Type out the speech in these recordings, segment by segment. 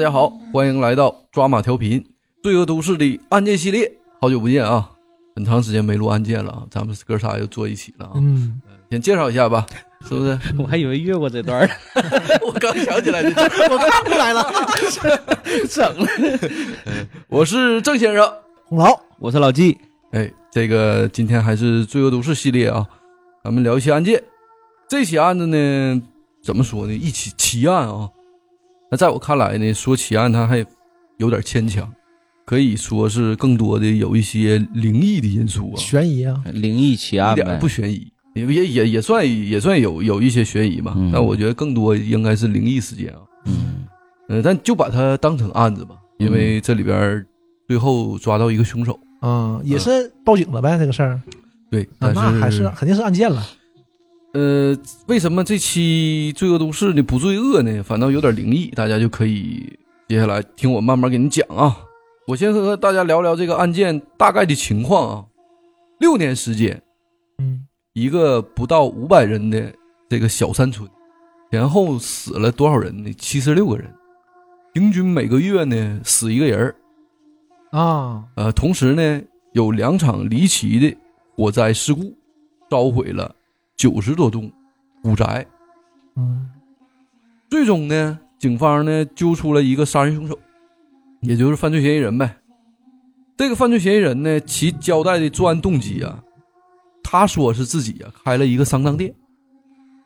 大家好，欢迎来到抓马调频罪恶都市的案件系列。好久不见啊，很长时间没录案件了啊，咱们哥仨又坐一起了啊。嗯，先介绍一下吧，是不是？我还以为越过这段儿，我刚想起来的，我看出来了，整了。我是郑先生。红楼，我是老纪，哎，这个今天还是罪恶都市系列啊，咱们聊一起案件。这起案子呢，怎么说呢？一起奇案啊。那在我看来呢，说奇案它还有点牵强，可以说是更多的有一些灵异的因素啊，悬疑啊，灵异奇案一点不。悬疑，也也也也算也算有有一些悬疑吧。嗯但我觉得更多应该是灵异事件啊。嗯嗯，但就把它当成案子吧，因为这里边最后抓到一个凶手。啊，也是报警了呗，这个事儿，对，那还是肯定是案件了，呃，为什么这期罪恶都市呢不罪恶呢？反倒有点灵异，大家就可以接下来听我慢慢给你讲啊。我先和大家聊聊这个案件大概的情况啊。六年时间，嗯，一个不到五百人的这个小山村，前后死了多少人呢？七十六个人，平均每个月呢死一个人儿。啊，呃，同时呢，有两场离奇的火灾事故，烧毁了九十多栋古宅。嗯，最终呢，警方呢揪出了一个杀人凶手，也就是犯罪嫌疑人呗。这个犯罪嫌疑人呢，其交代的作案动机啊，他说是自己啊开了一个丧葬店，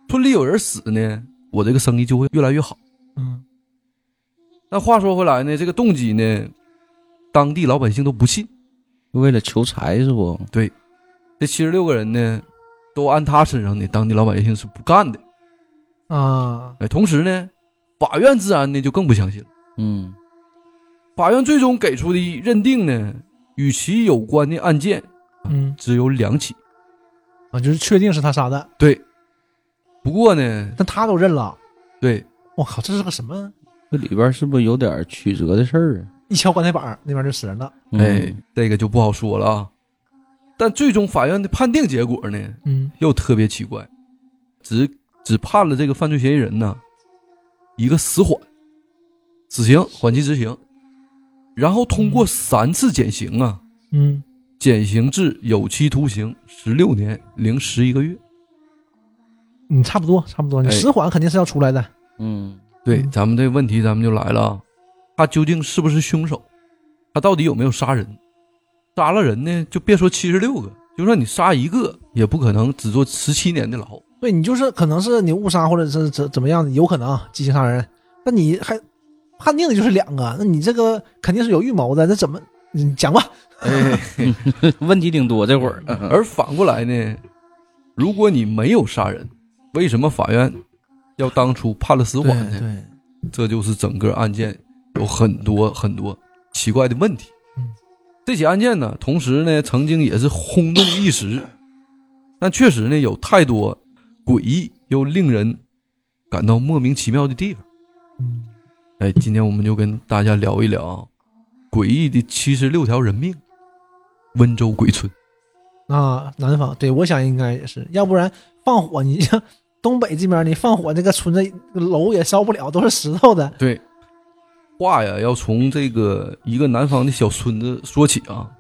村里有人死呢，我这个生意就会越来越好。嗯，但话说回来呢，这个动机呢，当地老百姓都不信。为了求财是不？对这七十六个人呢，都按他身上的，当地老百姓是不干的。啊，哎，同时呢，法院自然呢就更不相信了。嗯法院最终给出的认定呢，与其有关的案件嗯，只有两起。啊，就是确定是他杀的，对，不过呢，但他都认了，对，我靠，这是个什么？这里边是不是有点曲折的事儿啊？一敲棺材板，那边就死人了，嗯哎，这个就不好说了啊。但最终法院的判定结果呢，嗯，又特别奇怪，只只判了这个犯罪嫌疑人呢一个死缓，死刑缓期执行，然后通过三次减刑啊，嗯，减刑至有期徒刑十六年零十一个月。嗯，差不多，差不多，你哎死缓肯定是要出来的，嗯。对，嗯。咱们这个问题咱们就来了啊，他究竟是不是凶手？他到底有没有杀人？杀了人呢，就别说七十六个，就算你杀一个，也不可能只坐十七年的牢。对你就是可能是你误杀或者是怎怎么样的，有可能啊激情杀人，那你还判定的就是两个，那你这个肯定是有预谋的，那怎么你讲吧？哎，问题挺多这会儿。而反过来呢，如果你没有杀人，为什么法院要当初判了死缓呢？对，这就是整个案件有很多很多奇怪的问题。嗯，这起案件呢，同时呢，曾经也是轰动一时，但确实呢，有太多诡异又令人感到莫名其妙的地方。嗯，哎，今天我们就跟大家聊一聊啊诡异的七十六条人命——温州鬼村。啊，南方，对我想应该也是，要不然放火，你像东北这边，你放火，这个村子楼也烧不了，都是石头的。对，话呀要从这个一个南方的小村子说起啊。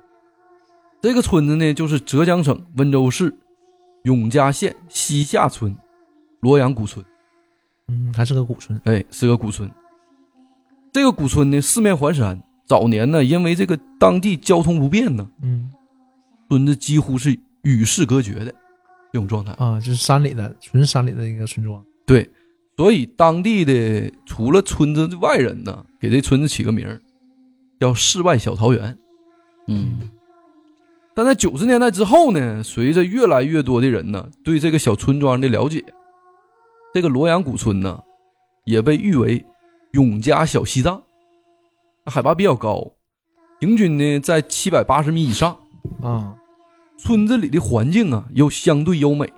这个村子呢，就是浙江省温州市永嘉县西下村罗阳古村。嗯，还是个古村。哎，是个古村。这个古村呢，四面环山。早年呢，因为这个当地交通不便呢，嗯，村子几乎是与世隔绝的这种状态。啊，就是山里的，纯山里的一个村庄。对，所以当地的除了村子的外人呢，给这村子起个名儿叫“世外小桃源”。嗯但在九十年代之后呢，随着越来越多的人呢对这个小村庄的了解，这个罗阳古村呢也被誉为永嘉小西藏，海拔比较高，平均呢在七百八十米以上，啊，村子里的环境啊又相对优美，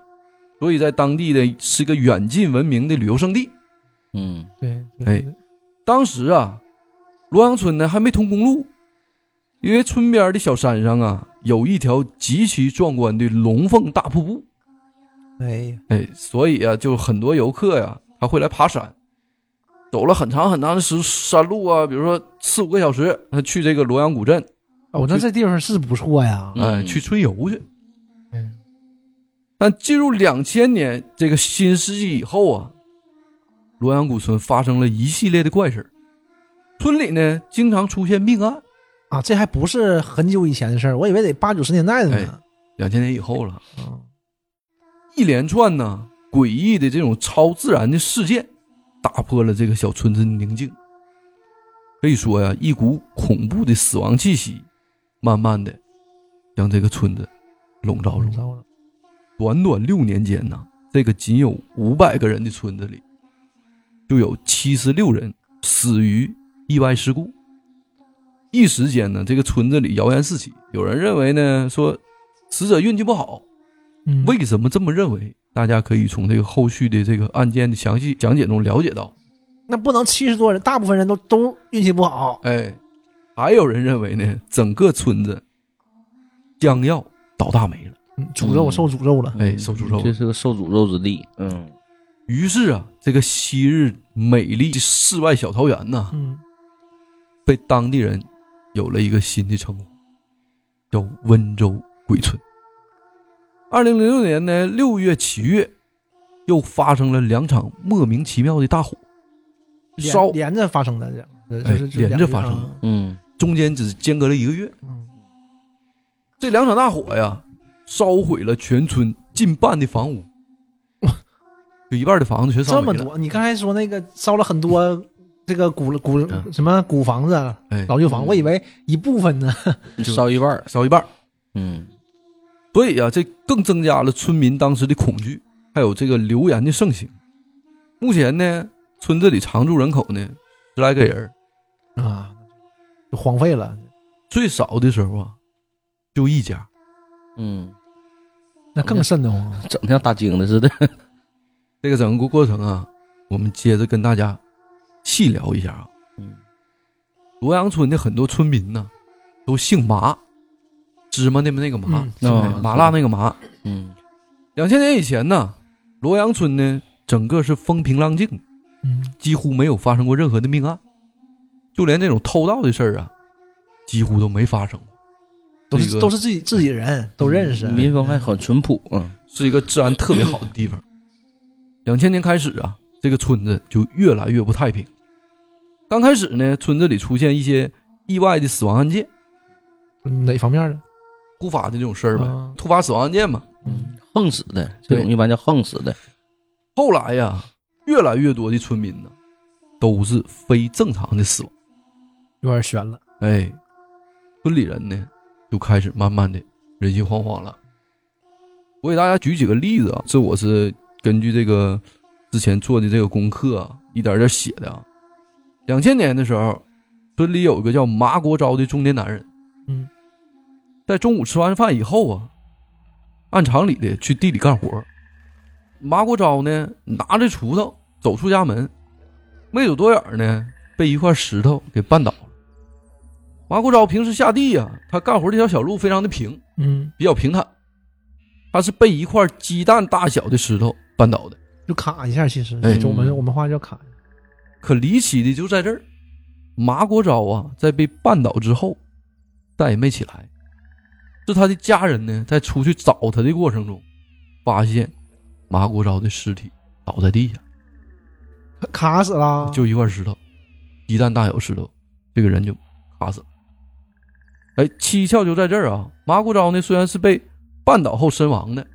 所以在当地的是个远近闻名的旅游胜地。嗯对，哎，当时啊，罗阳村呢还没通公路，因为村边的小山上啊有一条极其壮观的龙凤大瀑布，哎呀，哎，所以啊，就很多游客呀，他会来爬山。走了很长很长的时山路啊，比如说四五个小时，他去这个罗阳古镇，哦，那这地方是不错呀。嗯哎，去春游去。嗯，但进入两千年这个新世纪以后啊，罗阳古村发生了一系列的怪事儿村里呢经常出现命案。啊，这还不是很久以前的事儿，我以为得八九十年代的呢。两千年以后了，嗯一连串呢诡异的这种超自然的事件，打破了这个小村子的宁静。可以说呀，一股恐怖的死亡气息，慢慢的将这个村子笼罩住笼。罩了。短短六年间呢，这个仅有五百个人的村子里，就有七十六人死于意外事故。一时间呢，这个村子里谣言四起，有人认为呢说死者运气不好，嗯，为什么这么认为？大家可以从这个后续的这个案件的详细讲解中了解到。那不能七十多人，大部分人都都运气不好。哎，还有人认为呢，整个村子将要倒大霉了。嗯诅咒嗯受诅咒了。哎，受诅咒这是个受诅咒之地。嗯于是啊，这个昔日美丽的世外小桃源呐，嗯，被当地人有了一个新的称呼，叫温州鬼村。二零零六年呢，六月、七月，又发生了两场莫名其妙的大火，烧连连着发生的这样，呃哎就是连着发生的嗯中间只间隔了一个月。嗯这两场大火呀，烧毁了全村近半的房屋，有一半的房子全烧了。这么多，你刚才说那个烧了很多 这个古古嗯什么古房子、哎，老旧房，我以为一部分呢。烧一半。烧一半。嗯所以啊，这更增加了村民当时的恐惧，还有这个流言的盛行。目前呢，村子里常住人口呢十来个人，啊，就荒废了，最少的时候啊，就一家。嗯，那更瘆得慌。整的像大惊的似的。这个整个过程啊，我们接着跟大家细聊一下啊。嗯罗阳村的很多村民呢，都姓麻，芝麻的那个麻，嗯麻辣那个麻。嗯两千年以前呢，罗阳村呢整个是风平浪静，嗯，几乎没有发生过任何的命案，就连那种偷盗的事儿啊，几乎都没发生过。都是都是自己自己人，都认识。民风还很淳朴。嗯是一个治安特别好的地方。两千年开始啊，这个村子就越来越不太平。刚开始呢，村子里出现一些意外的死亡案件，嗯哪方面的？突发的这种事儿呗，啊突发死亡案件嘛。嗯，横死的这种对一般叫横死的。后来呀，越来越多的村民呢，都是非正常的死亡。有点悬了。哎，村里人呢，就开始慢慢的人心惶惶了。我给大家举几个例子啊，这我是根据这个之前做的这个功课啊，一点点写的啊。两千年的时候，村里有一个叫麻国昭的中年男人，嗯，在中午吃完饭以后啊，按常理的去地里干活。麻国昭呢，拿着锄头走出家门，没走多远呢，被一块石头给绊倒了。麻国昭平时下地呀、他干活这条小路非常的平，嗯，比较平坦，他是被一块鸡蛋大小的石头绊倒的。就卡一下，其实我们我们话叫卡。可离奇的就在这儿，马国昭啊，在被绊倒之后，但也没起来。是他的家人呢，在出去找他的过程中，发现麻国昭的尸体倒在地下，卡死了，就一块石头，鸡蛋大小石头，这个人就卡死了。哎，蹊跷就在这儿啊！麻国昭呢，虽然是被绊倒后身亡的，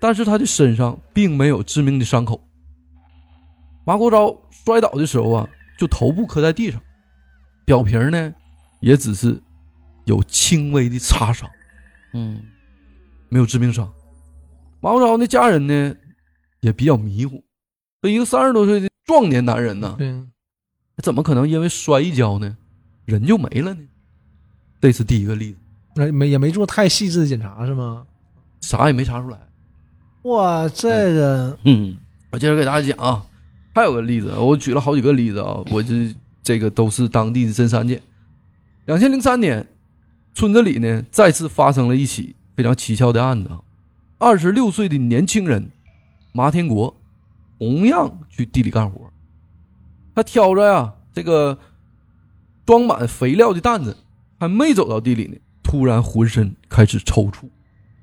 但是他的身上并没有致命的伤口。马国昭摔倒的时候啊，就头部磕在地上，表皮呢也只是有轻微的擦伤，嗯没有致命伤。马国昭的家人呢也比较迷糊，这一个三十多岁的壮年男人呢，对，怎么可能因为摔一跤呢，人就没了呢？这是第一个例子，那没也没做太细致的检查是吗？啥也没查出来。哇，这个嗯我接着给大家讲啊，还有个例子，我举了好几个例子啊，我这这个都是当地的真实案件。两千零三年，村子里呢再次发生了一起非常蹊跷的案子啊，二十六岁的年轻人马天国同样去地里干活，他挑着呀这个装满肥料的担子，还没走到地里呢，突然浑身开始抽搐，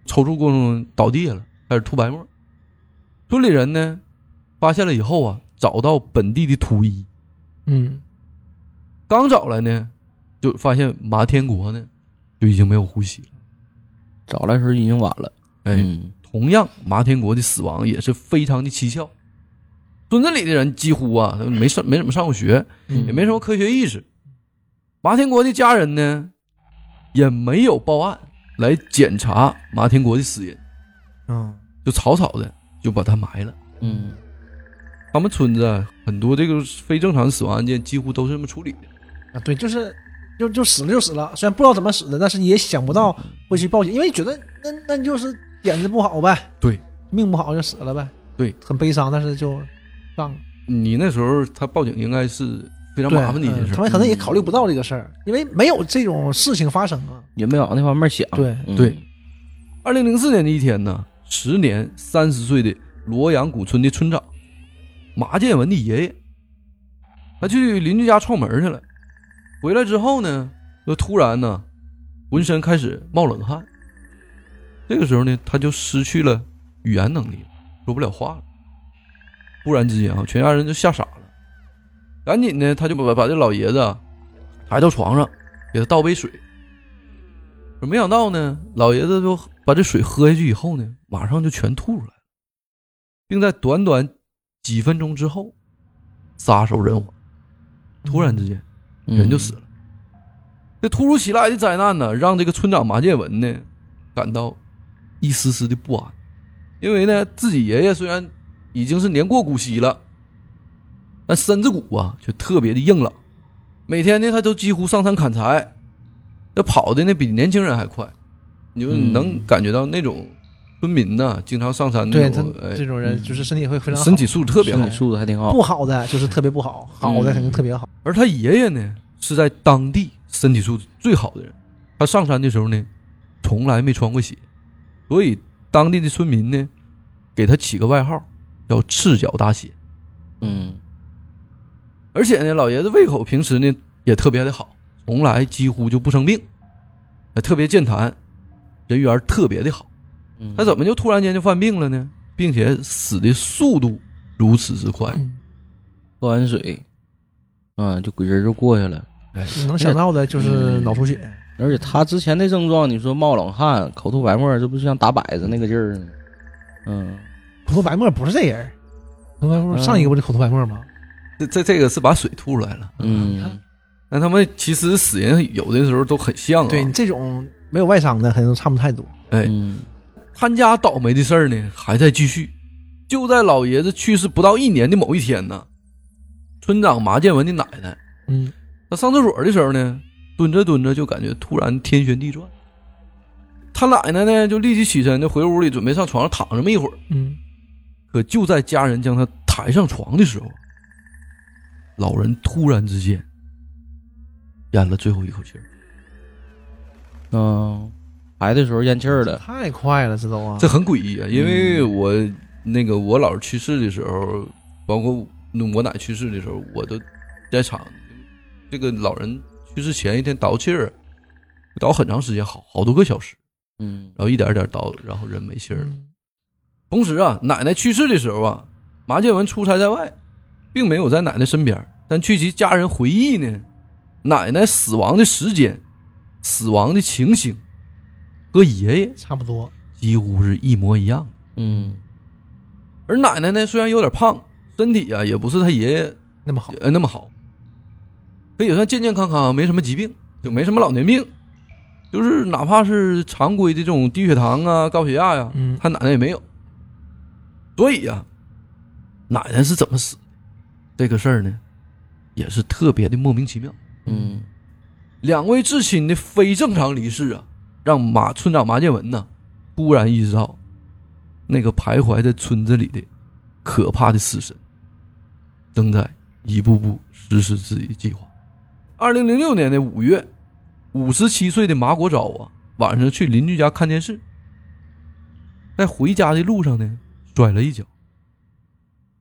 抽搐过程中倒地下了，开始吐白沫。村里人呢发现了以后啊，找到本地的土医，嗯，刚找来呢，就发现马天国呢就已经没有呼吸了。找来时候已经晚了。哎，嗯同样，马天国的死亡也是非常的蹊跷。村子里的人几乎啊没上没怎么上过学，嗯也没什么科学意识。马天国的家人呢，也没有报案来检查马天国的死因，嗯，就草草的就把他埋了。嗯他们村子啊，很多这个非正常死亡案件几乎都是这么处理的。啊，对，就是就就死了就死了，虽然不知道怎么死的，但是也想不到会去报警，因为觉得那那就是点子不好呗，对，命不好就死了呗，对，很悲伤，但是就上了。你那时候他报警应该是非常麻烦的一件事。嗯他们可能也考虑不到这个事儿，因为没有这种事情发生啊。也没往那方面想。对嗯对，二零零四年的一天呢，时年三十岁的罗阳古村的村长马建文的爷爷，他去邻居家串门去了，回来之后呢，就突然呢，浑身开始冒冷汗。这个时候呢，他就失去了语言能力，说不了话了。忽然之间啊，全家人就吓傻了，赶紧呢，他就把把这老爷子抬到床上，给他倒杯水。可没想到呢，老爷子就把这水喝下去以后呢，马上就全吐出来了，并在短短几分钟之后撒手人寰。突然之间，嗯人就死了。这突如其来的灾难呢，让这个村长马建文呢感到一丝丝的不安，因为呢，自己爷爷虽然已经是年过古稀了，但身子骨啊却特别的硬朗，每天呢他都几乎上山砍柴，那跑的呢比年轻人还快，你就嗯能感觉到那种村民呢，经常上山对他种，哎这种人就是身体会非常好身体素质特别好身体。素质还挺好。不好的就是特别不好，好的肯定特别好。而他爷爷呢，是在当地身体素质最好的人。他上山的时候呢，从来没穿过鞋，所以当地的村民呢，给他起个外号叫“赤脚大鞋嗯”。而且呢，老爷子胃口平时呢也特别的好，从来几乎就不生病，还特别健谈，人缘特别的好。嗯，他怎么就突然间就犯病了呢？并且死的速度如此之快。嗯喝完水，啊，就鬼人就过去了。你能想到的就是脑出血，而且他之前的症状，你说冒冷汗、口吐白沫，这不像打摆子那个劲儿呢？嗯，口吐白沫不是这人，口吐白沫上一个不是口吐白沫吗？这这这个是把水吐出来了。嗯，那他们其实死人有的时候都很像啊。对你这种没有外伤的，可能差不太多。哎，嗯，他家倒霉的事儿呢还在继续。就在老爷子去世不到一年的某一天呢，村长麻建文的奶奶，嗯，她上厕所的时候呢，蹲着蹲着就感觉突然天旋地转。他奶奶呢就立即起身，就回屋里准备上床上躺这么一会儿。嗯，可就在家人将他抬上床的时候，老人突然之间咽了最后一口气儿。嗯，排的时候咽气儿了。太快了，这都啊，这很诡异啊！因为我那个我姥姥去世的时候，包括我奶去世的时候，我都在场。这个老人去世前一天倒气儿，倒很长时间，好好多个小时，嗯然后一点一点倒，然后人没气儿了。嗯同时啊，奶奶去世的时候啊，马建文出差在外，并没有在奶奶身边。但据其家人回忆呢，奶奶死亡的时间、死亡的情形和爷爷差不多。几乎是一模一样。嗯而奶奶呢，虽然有点胖，身体啊也不是他爷爷那么好，呃那么好，可也算健健康康，没什么疾病，就没什么老年病，就是哪怕是常规的这种低血糖啊、高血压呀、嗯他奶奶也没有。所以呀、奶奶是怎么死的？这个事儿呢，也是特别的莫名其妙。嗯两位至亲的非正常离世啊，让马村长马建文呢，突然意识到，那个徘徊在村子里的可怕的死神，正在一步步实施自己的计划。二零零六年的五月，五十七岁的马国昭啊，晚上去邻居家看电视，在回家的路上呢，摔了一跤。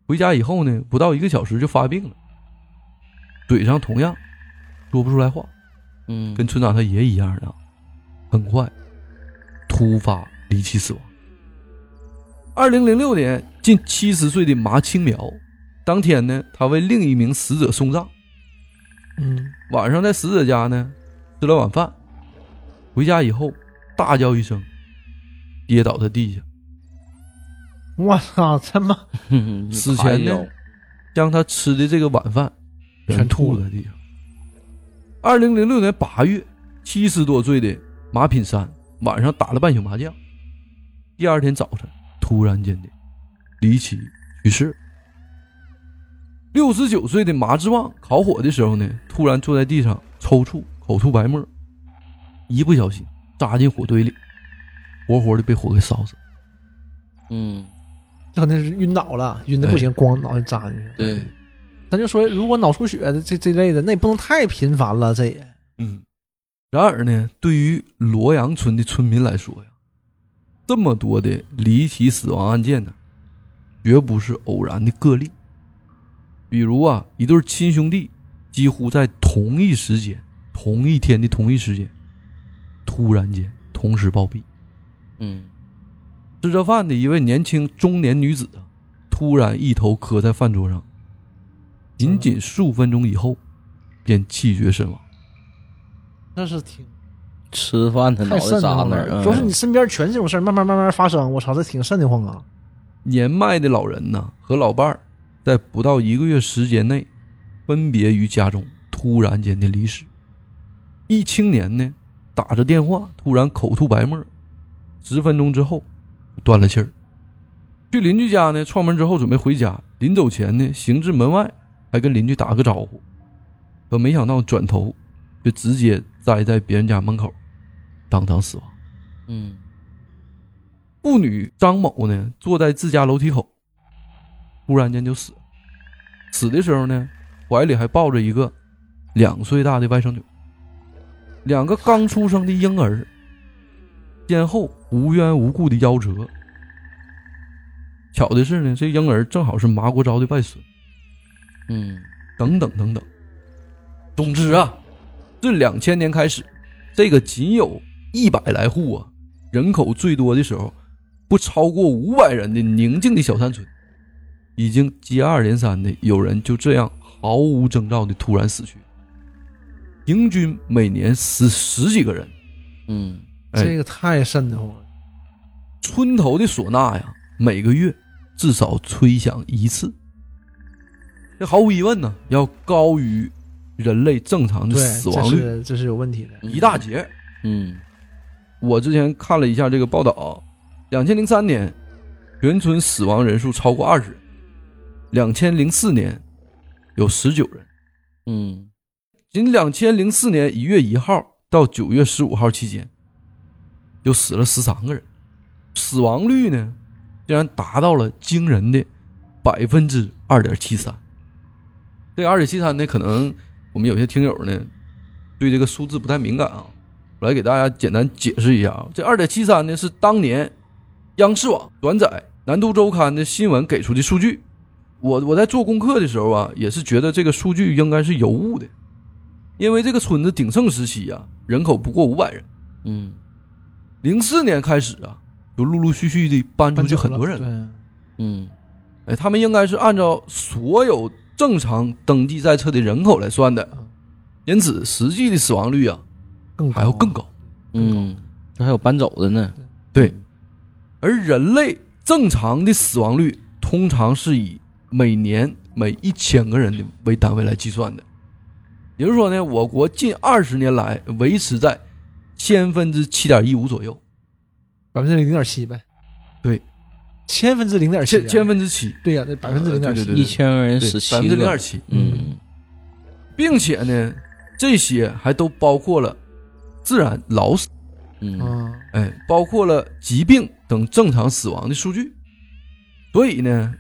回家以后呢，不到一个小时就发病了。嘴上同样说不出来话，嗯，跟村长他爷一样的，很快突发离奇死亡。二零零六年，近七十岁的麻青苗，当天呢，他为另一名死者送葬，嗯，晚上在死者家呢吃了晚饭，回家以后大叫一声，跌倒在地下，我操，这么嗯 死前呢，将他吃的这个晚饭全吐了吐在地上。二零零六年八月，七十多岁的马品山晚上打了半宿麻将，第二天早晨突然间的离奇去世。六十九岁的马志旺烤火的时候呢，突然坐在地上抽搐，口吐白沫，一不小心扎进火堆里，活活的被火给烧死。嗯，他肯定是晕倒了，晕的不行，咣脑袋扎进去。对，咱就说，如果脑出血这这类的，那也不能太频繁了，这也嗯，然而呢，对于罗阳村的村民来说呀，这么多的离奇死亡案件呢，绝不是偶然的个例。比如啊，一对亲兄弟几乎在同一时间、同一天的同一时间，突然间同时暴毙。嗯吃着饭的一位年轻中年女子啊，突然一头磕在饭桌上，仅仅数分钟以后，便气绝身亡。那是挺吃饭的脑袋太瘆得慌扎那儿，主要是你身边全这种事儿，慢慢慢慢发生，我操，这挺瘆得慌啊。年迈的老人呢和老伴儿，在不到一个月时间内，分别于家中突然间的离世。一青年呢，打着电话突然口吐白沫，十分钟之后断了气儿。去邻居家呢，串门之后准备回家，临走前呢，行至门外，还跟邻居打个招呼，可没想到转头就直接栽在别人家门口，当场死亡。嗯妇女张某呢，坐在自家楼梯口，忽然间就死了。死的时候呢，怀里还抱着一个两岁大的外甥女，两个刚出生的婴儿，先后无缘无故的夭折。巧的是呢，这婴儿正好是麻国昭的外孙，嗯等等等等。总之啊，自两千年开始，这个仅有一百来户啊，人口最多的时候，不超过五百人的宁静的小山村，已经接二连三的有人就这样毫无征兆的突然死去，平均每年死十几个人。嗯哎这个太瘆得慌了。村头的唢呐呀，每个月至少吹响一次。这毫无疑问呢，要高于人类正常的，死亡率这是这是有问题的。一大截。嗯我之前看了一下这个报道，两千零三年全村死亡人数超过二十人，两千零四年有十九人，嗯仅两千零四年一月一号到九月十五号期间，就死了十三个人，死亡率呢竟然达到了惊人的百分之二点七三。这个二点七三呢，可能我们有些听友呢对这个数字不太敏感啊，我来给大家简单解释一下。啊。这二点七三呢是当年央视网转载《南都周刊》的新闻给出的数据。我我在做功课的时候啊，也是觉得这个数据应该是有误的，因为这个村子鼎盛时期啊，人口不过五百人，嗯零四年开始啊，就陆陆续续的搬出去很多人嗯。哎，他们应该是按照所有正常登记在册的人口来算的，因此实际的死亡率啊更还要更高。嗯，那还有搬走的呢。对，而人类正常的死亡率通常是以每年每一千个人的为单位来计算的，也就是说呢，我国近二十年来维持在千分之七点一五左右，百分之零点七呗。对，千分之零点七，千千分之七，对呀，那百分之零点七对对，一千个人对死七百分之零点。七，嗯。并且呢，这些还都包括了自然老死，嗯。啊，哎，包括了疾病等正常死亡的数据。所以呢，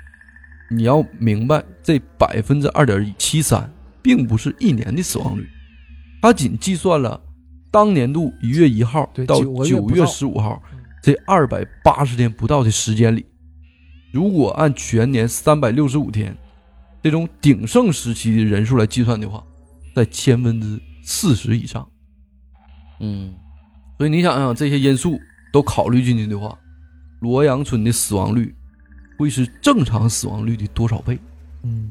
你要明白，这百分之二点七三并不是一年的死亡率，它仅计算了当年度一月一号到。九月十五号嗯。这二百八十天不到的时间里，如果按全年三百六十五天这种鼎盛时期的人数来计算的话，在千分之四十以上。嗯所以你想想，这些因素都考虑进去的话，罗阳村的死亡率会是正常死亡率的多少倍？嗯，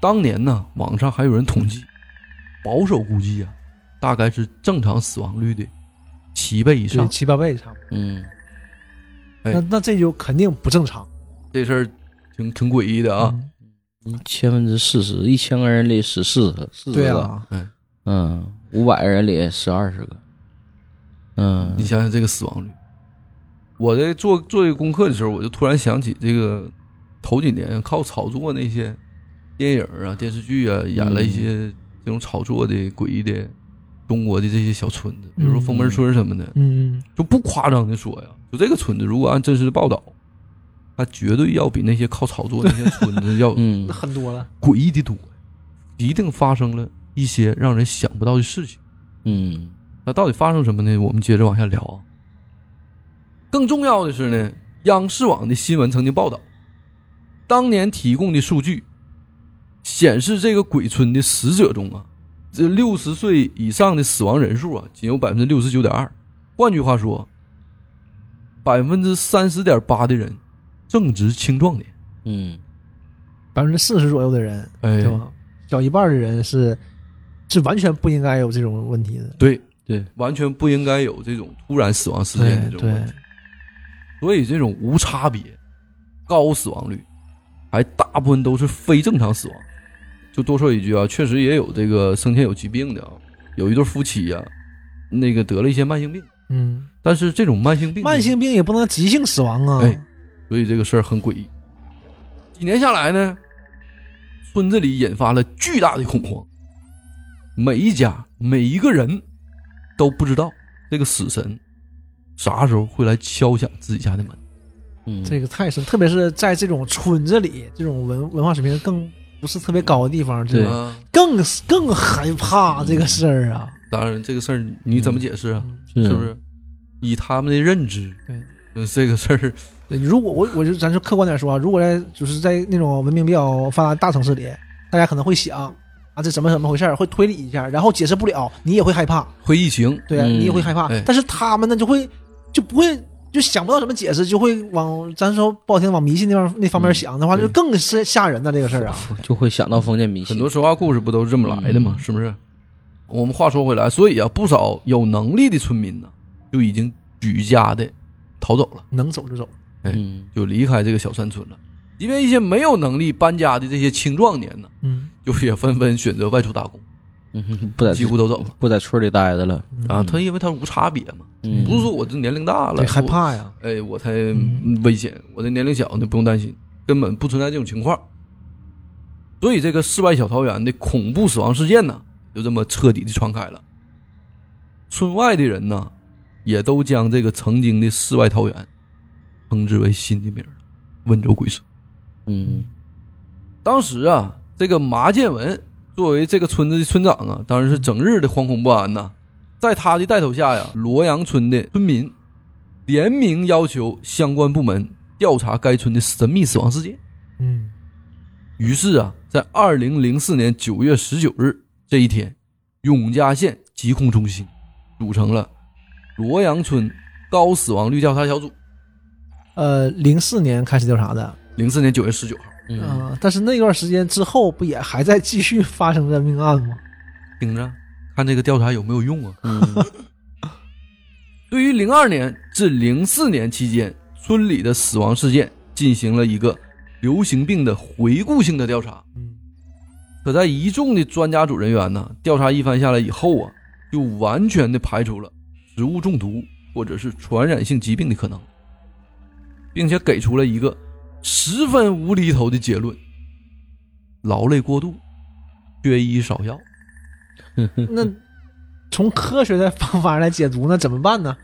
当年呢，网上还有人统计，保守估计啊，大概是正常死亡率的七倍以对，上。七八倍差不多。嗯哎那那这就肯定不正常这事儿挺挺诡异的啊。嗯。嗯，千分之四十，一千个人里死四个，四十个，嗯，五百个人里死二十个，嗯，你想想这个死亡率，我在做做这个功课的时候，我就突然想起这个头几年靠炒作那些电影啊、电视剧啊，演了一些这种炒作的诡异的中国的这些小村子，比如说封门村什么的，嗯，就不夸张的说呀，就这个村子如果按真实的报道，它绝对要比那些靠炒作那些村子 要很多了。诡异的多，一定发生了一些让人想不到的事情。嗯那到底发生什么呢？我们接着往下聊啊。更重要的是呢，央视网的新闻曾经报道，当年提供的数据显示，这个鬼村的死者中啊，这六十岁以上的死亡人数啊，仅有百分之六十九点二。换句话说，百分之三十点八的人正值青壮年。嗯百分之四十左右的人，哎对吧？小一半的人是是完全不应该有这种问题的。对，对，完全不应该有这种突然死亡事件的这种问题。所以这种无差别、高死亡率，还大部分都是非正常死亡。就多说一句啊，确实也有这个生前有疾病的啊，有一对夫妻呀、那个得了一些慢性病，嗯，但是这种慢性病，慢性病也不能急性死亡啊。哎所以这个事儿很诡异。几年下来呢，村子里引发了巨大的恐慌，每一家每一个人都不知道这个死神啥时候会来敲响自己家的门。嗯，这个太深，特别是在这种村子里，这种文文化水平更不是特别高的地方，这对更更害怕这个事儿啊。当然这个事儿你怎么解释啊？是是不是？以他们的认知，对呃，这个事儿，对，如果我我就咱就客观点说啊，如果在就是在那种文明比较发达大城市里，大家可能会想啊，这怎么怎么回事儿，会推理一下，然后解释不了，你也会害怕，会疫情，对啊，嗯你也会害怕哎。但是他们呢，就会就不会就想不到怎么解释，就会往咱说不好听，往迷信那方那方面想的话，对就更是吓人的这个事儿啊。就会想到封建迷信，很多神话故事不都是这么来的吗？嗯是不是？我们话说回来，所以啊，不少有能力的村民呢，就已经举家的逃走了，能走就走，嗯就离开这个小山村了。因为一些没有能力搬家的这些青壮年呢，嗯就也纷纷选择外出打工，嗯，不在几乎都走了不在村里待着了，啊。嗯他因为他无差别嘛，嗯不是说我这年龄大了，害怕呀。哎，我才危险，我这年龄小，那不用担心，根本不存在这种情况。所以，这个世外小桃源的恐怖死亡事件呢，就这么彻底的传开了。村外的人呢，也都将这个曾经的世外桃源称之为新的名儿——温州鬼村。嗯当时啊，这个麻建文作为这个村子的村长啊，当然是整日的惶恐不安呐。在他的带头下呀，罗阳村的村民联名要求相关部门调查该村的神秘死亡事件。嗯于是啊，在二零零四年九月十九日这一天，永嘉县疾控中心组成了罗阳村高死亡率调查小组。呃，零四年开始调查的，零四年九月十九号，嗯嗯、但是那段时间之后不也还在继续发生着命案吗？听着，看这个调查有没有用啊？嗯 对于零二年至零四年期间村里的死亡事件进行了一个流行病的回顾性的调查。嗯可在一众的专家组人员呢调查一番下来以后啊，就完全的排除了食物中毒或者是传染性疾病的可能，并且给出了一个十分无厘头的结论：劳累过度，缺医少药。那从科学的方法来解读，那怎么办呢？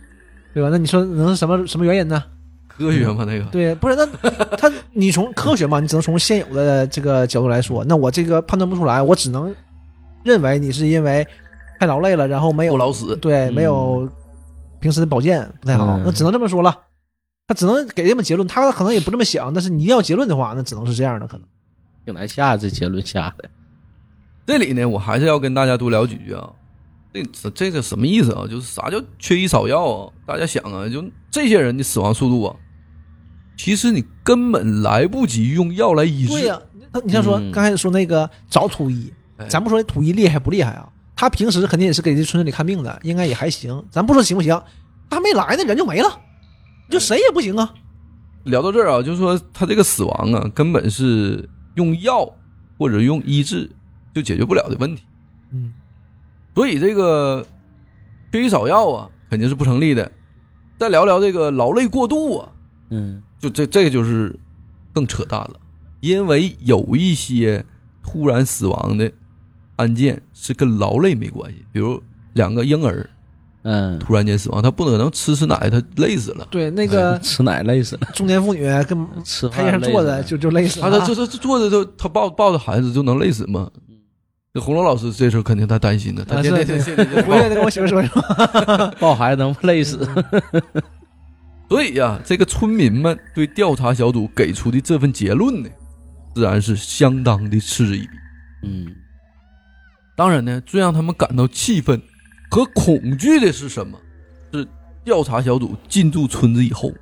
对吧？那你说能是什么什么原因呢？科学吗？那个对，不是那 他你从科学嘛，你只能从现有的这个角度来说，那我这个判断不出来，我只能认为你是因为太劳累了，然后没有老死。对没有平时的保健不太好，嗯那只能这么说了。他只能给这么结论，他可能也不这么想，但是你要结论的话，那只能是这样的，可能。挺难下这结论下的，这里呢，我还是要跟大家多聊几句啊。这这这个什么意思啊？就是啥叫缺医少药啊？大家想啊，就这些人的死亡速度啊，其实你根本来不及用药来医治。对呀、那你像说嗯刚才说那个找土医，哎咱不说土医厉害不厉害啊，他平时肯定也是给这村子里看病的，应该也还行。咱不说行不行，他还没来呢，人就没了，就谁也不行啊。聊到这儿啊，就是说他这个死亡啊，根本是用药或者用医治就解决不了的问题。嗯，所以这个缺医少药啊，肯定是不成立的。再聊聊这个劳累过度啊，嗯就这这个就是更扯淡了，因为有一些突然死亡的案件是跟劳累没关系，比如两个婴儿嗯，突然间死亡，他不可能吃吃奶，他累死了，对，那个 吃奶累死了，中年妇女跟吃台阶上坐着就就累死了。他这这坐着就他抱抱着孩子就能累死吗？这红楼老师这时候肯定他担心的，他啊天天是心里就我也得跟我媳妇说说。抱孩子能累死？所以呀、这个村民们对调查小组给出的这份结论呢，自然是相当的嗤之以鼻。嗯当然呢，最让他们感到气愤和恐惧的是什么？是调查小组进驻村子以后，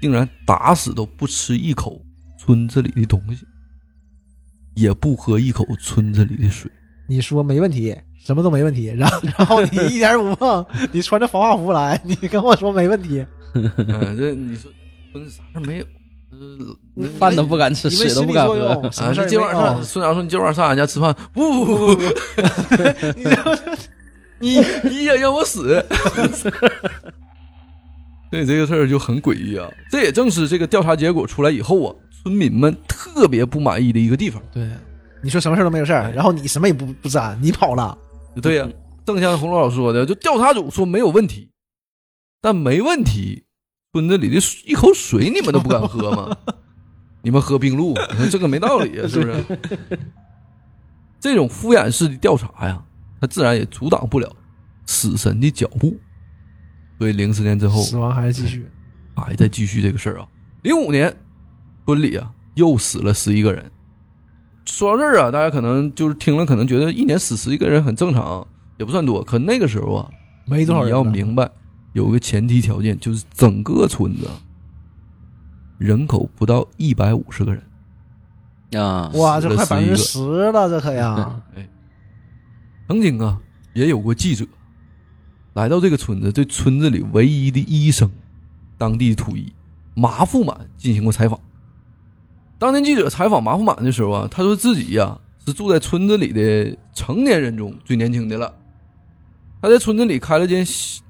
竟然打死都不吃一口村子里的东西，也不喝一口村子里的水。你说没问题，什么都没问题，然后然后你一点儿不碰，你穿着防化服来，你跟我说没问题，嗯，这你说村子啥事儿没有？呃饭都不敢吃，水都不敢喝啊，今晚上村长说你今晚上俺家吃饭，不不不不不，你你想让我死。所以这个事儿就很诡异啊！这也正是这个调查结果出来以后啊，村民们特别不满意的一个地方。对，你说什么事儿都没有事儿，然后你什么也不不沾，你跑了，对呀、正像洪老师说的，就调查组说没有问题，但没问题，村子里的一口水你们都不敢喝吗？你们喝冰露，这个没道理啊，是不是？这种敷衍式的调查呀，它自然也阻挡不了死神的脚步。所以零四年之后，死亡还是继续。还在继续这个事儿啊。零五年，村里啊又死了十一个人。说到这儿啊，大家可能就是听了，可能觉得一年死十一个人很正常，也不算多。可那个时候啊，没多少人呢要明白，有个前提条件，就是整个村子啊人口不到一百五十个人。啊，哇，这快百分之11十了，这可呀！曾经啊，也有过记者来到这个村子，对村子里唯一的医生，当地的土医马富满进行过采访。当年记者采访马富满的时候啊，他说自己呀、是住在村子里的成年人中最年轻的了。他在村子里开了间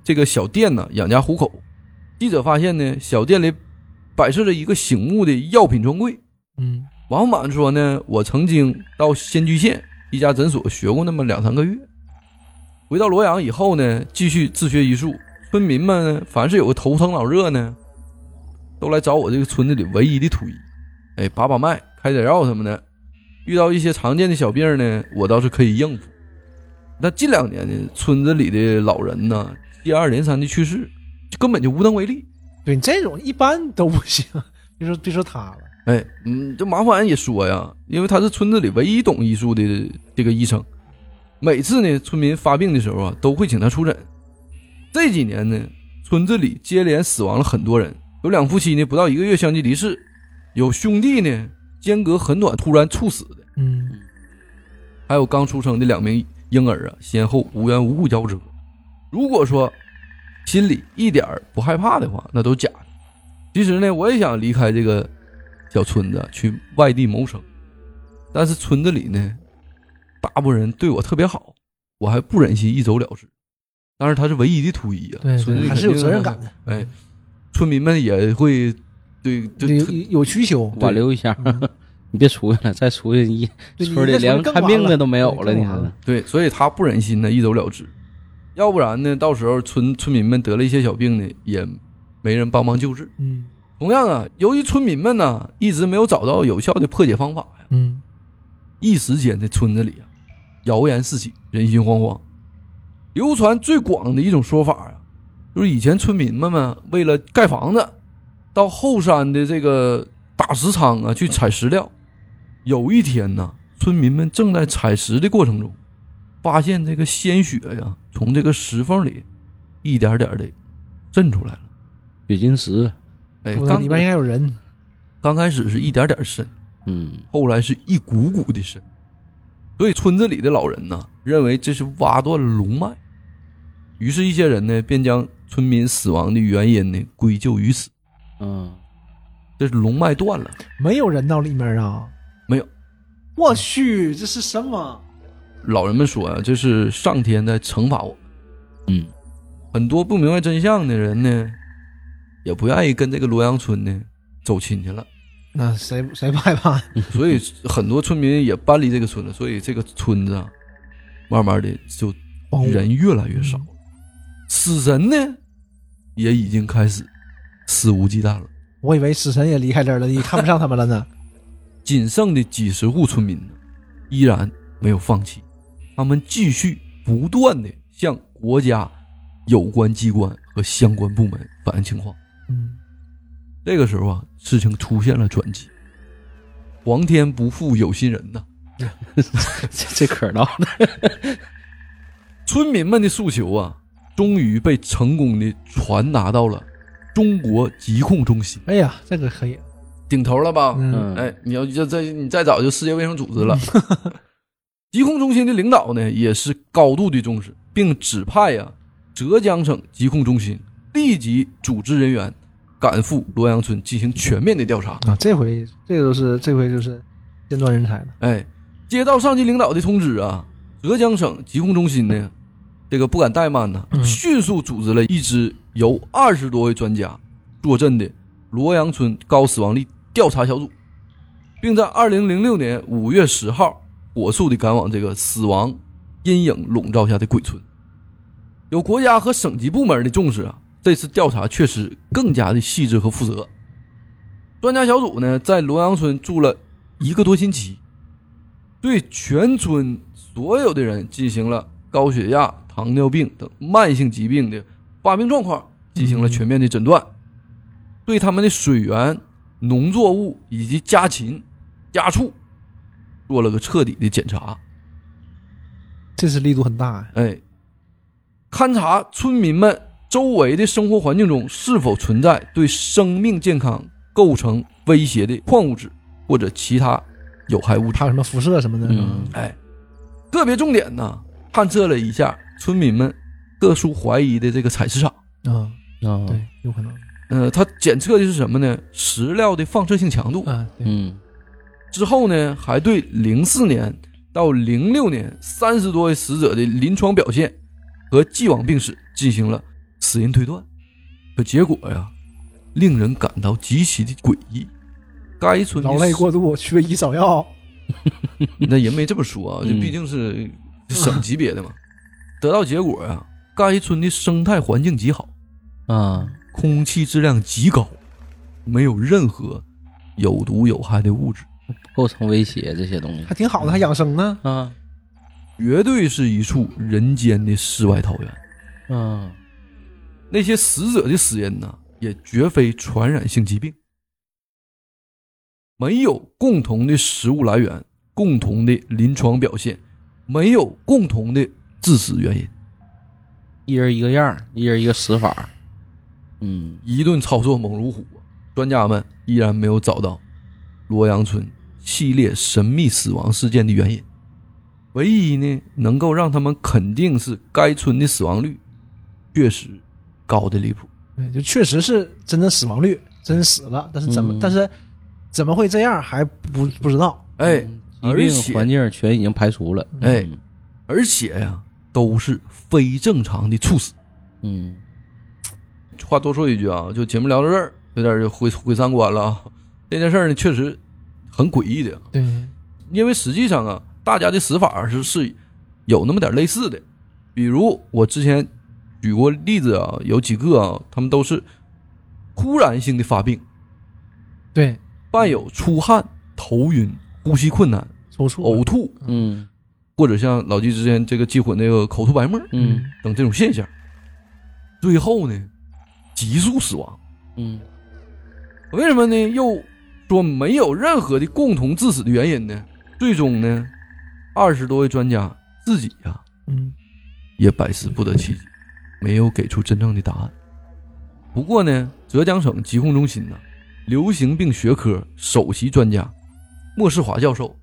这个小店呢，养家糊口。记者发现呢，小店里摆设着一个醒目的药品专柜。嗯，王富满说呢，我曾经到仙居县一家诊所学过那么两三个月，回到洛阳以后呢，继续自学医术。村民们，凡是有个头疼脑热呢，都来找我这个村子里唯一的土医，哎，把把脉、开点药什么的。遇到一些常见的小病呢，我倒是可以应付。那近两年呢，村子里的老人呢，接二连三的去世，就根本就无能为力。对这种一般都不行，别说别说他了，哎，嗯，这马富安也说呀，因为他是村子里唯一懂医术的这个医生，每次呢村民发病的时候啊，都会请他出诊。这几年呢，村子里接连死亡了很多人，有两夫妻呢不到一个月相继离世，有兄弟呢间隔很短突然猝死的，嗯，还有刚出生的两名婴儿啊先后无缘无故夭折。如果说心里一点儿不害怕的话，那都是假的。其实呢，我也想离开这个小村子去外地谋生，但是村子里呢，大部分人对我特别好，我还不忍心一走了之。但是他是唯一的土医啊，对村子里，还是有责任感的，哎，村民们也会对对有有需求，挽留一下，嗯你别出去了，再出去你村里连看病的都没有了，你看对，所以他不忍心呢一走了之，要不然呢，到时候村村民们得了一些小病呢，也没人帮忙救治。嗯同样啊，由于村民们呢一直没有找到有效的破解方法呀，嗯，一时间这村子里啊谣言四起，人心惶惶。流传最广的一种说法啊，就是以前村民们们为了盖房子，到后山的这个大石仓啊去采石料。有一天呢，村民们正在采石的过程中，发现这个鲜血呀，从这个石缝里一点点的渗出来了。血晶石，哎，我刚里边应该有人，刚开始是一点点深，嗯后来是一股股的深。所以村子里的老人呢，认为这是挖断了龙脉，于是，一些人呢便将村民死亡的原因呢归咎于此，嗯，这是龙脉断了。没有人到里面啊？没有。我去，这是什么？老人们说啊，这是上天在惩罚我。嗯，很多不明白真相的人呢，也不愿意跟这个罗阳村呢走亲戚了，那谁谁不害怕？所以很多村民也搬离这个村了，所以这个村子啊，慢慢的就人越来越少，死神呢也已经开始肆无忌惮了。我以为死神也离开这儿了，你看不上他们了呢。仅剩的几十户村民呢，依然没有放弃，他们继续不断的向国家有关机关和相关部门反映情况。嗯，这个时候啊，事情出现了转机。皇天不负有心人呐，这这可闹的，村民们的诉求啊，终于被成功的传达到了中国疾控中心，哎呀，这个可以。顶头了吧？嗯，嗯，哎，你要这这你再早就世界卫生组织了。疾控中心的领导呢，也是高度的重视，并指派呀、浙江省疾控中心立即组织人员赶赴罗阳村进行全面的调查。啊，这回这个都是这回就是尖端人才了。哎，接到上级领导的通知啊，浙江省疾控中心呢，这个不敢怠慢呢，嗯迅速组织了一支由二十多位专家坐镇的罗阳村高死亡率调查小组，并在二零零六年五月十号火速的赶往这个死亡阴影笼罩下的鬼村。有国家和省级部门的重视啊，这次调查确实更加的细致和负责。专家小组呢，在罗阳村住了一个多星期，对全村所有的人进行了高血压、糖尿病等慢性疾病的发病状况进行了全面的诊断，对他们的水源、农作物以及家禽、家畜做了个彻底的检查。这次力度很大呀。哎，勘察村民们周围的生活环境中是否存在对生命健康构成威胁的矿物质或者其他有害物质。还有什么辐射什么的？嗯哎，特别重点呢，探测了一下村民们各抒怀疑的这个采石场。啊，啊，对，有可能。呃，他检测的是什么呢？石料的放射性强度。啊，对，嗯之后呢，还对零四年到零六年三十多位死者的临床表现和既往病史进行了死因推断。可结果呀，令人感到极其的诡异。该村的劳累过度，缺医少药。那人没这么说啊，这嗯毕竟是省级别的嘛。得到结果呀，该村的生态环境极好，啊，空气质量极高，没有任何有毒有害的物质，构成威胁这些东西还挺好的，还养生呢。啊绝对是一处人间的世外桃源。啊，那些死者的死因呢，也绝非传染性疾病，没有共同的食物来源、共同的临床表现，没有共同的致死原因。一人一个样儿，一人一个死法，嗯一顿操作猛如虎，专家们依然没有找到罗阳村系列神秘死亡事件的原因。唯一呢，能够让他们肯定是该村的死亡率确实高的离谱。对，就确实是真的死亡率，真死了，但是怎么，嗯但是怎么会这样还不不知道。哎，而且环境全已经排除了，哎而且呀，都是非正常的猝死。嗯话多说一句啊，就节目聊到这儿，有点就毁毁三观了啊。这件事儿呢，确实很诡异的，对，因为实际上啊，大家的死法是是有那么点类似的。比如我之前举过例子啊，有几个啊，他们都是突然性的发病，对，伴有出汗、头晕、呼吸困难、抽搐，呕吐，嗯或者像老纪之前这个记混那个口吐白沫嗯等这种现象。最后呢，急速死亡。嗯为什么呢？又说没有任何的共同致死的原因呢？最终呢，二十多位专家自己呀、嗯也百思不得其解，没有给出真正的答案。不过呢，浙江省疾控中心呢，流行病学科首席专家莫世华教授，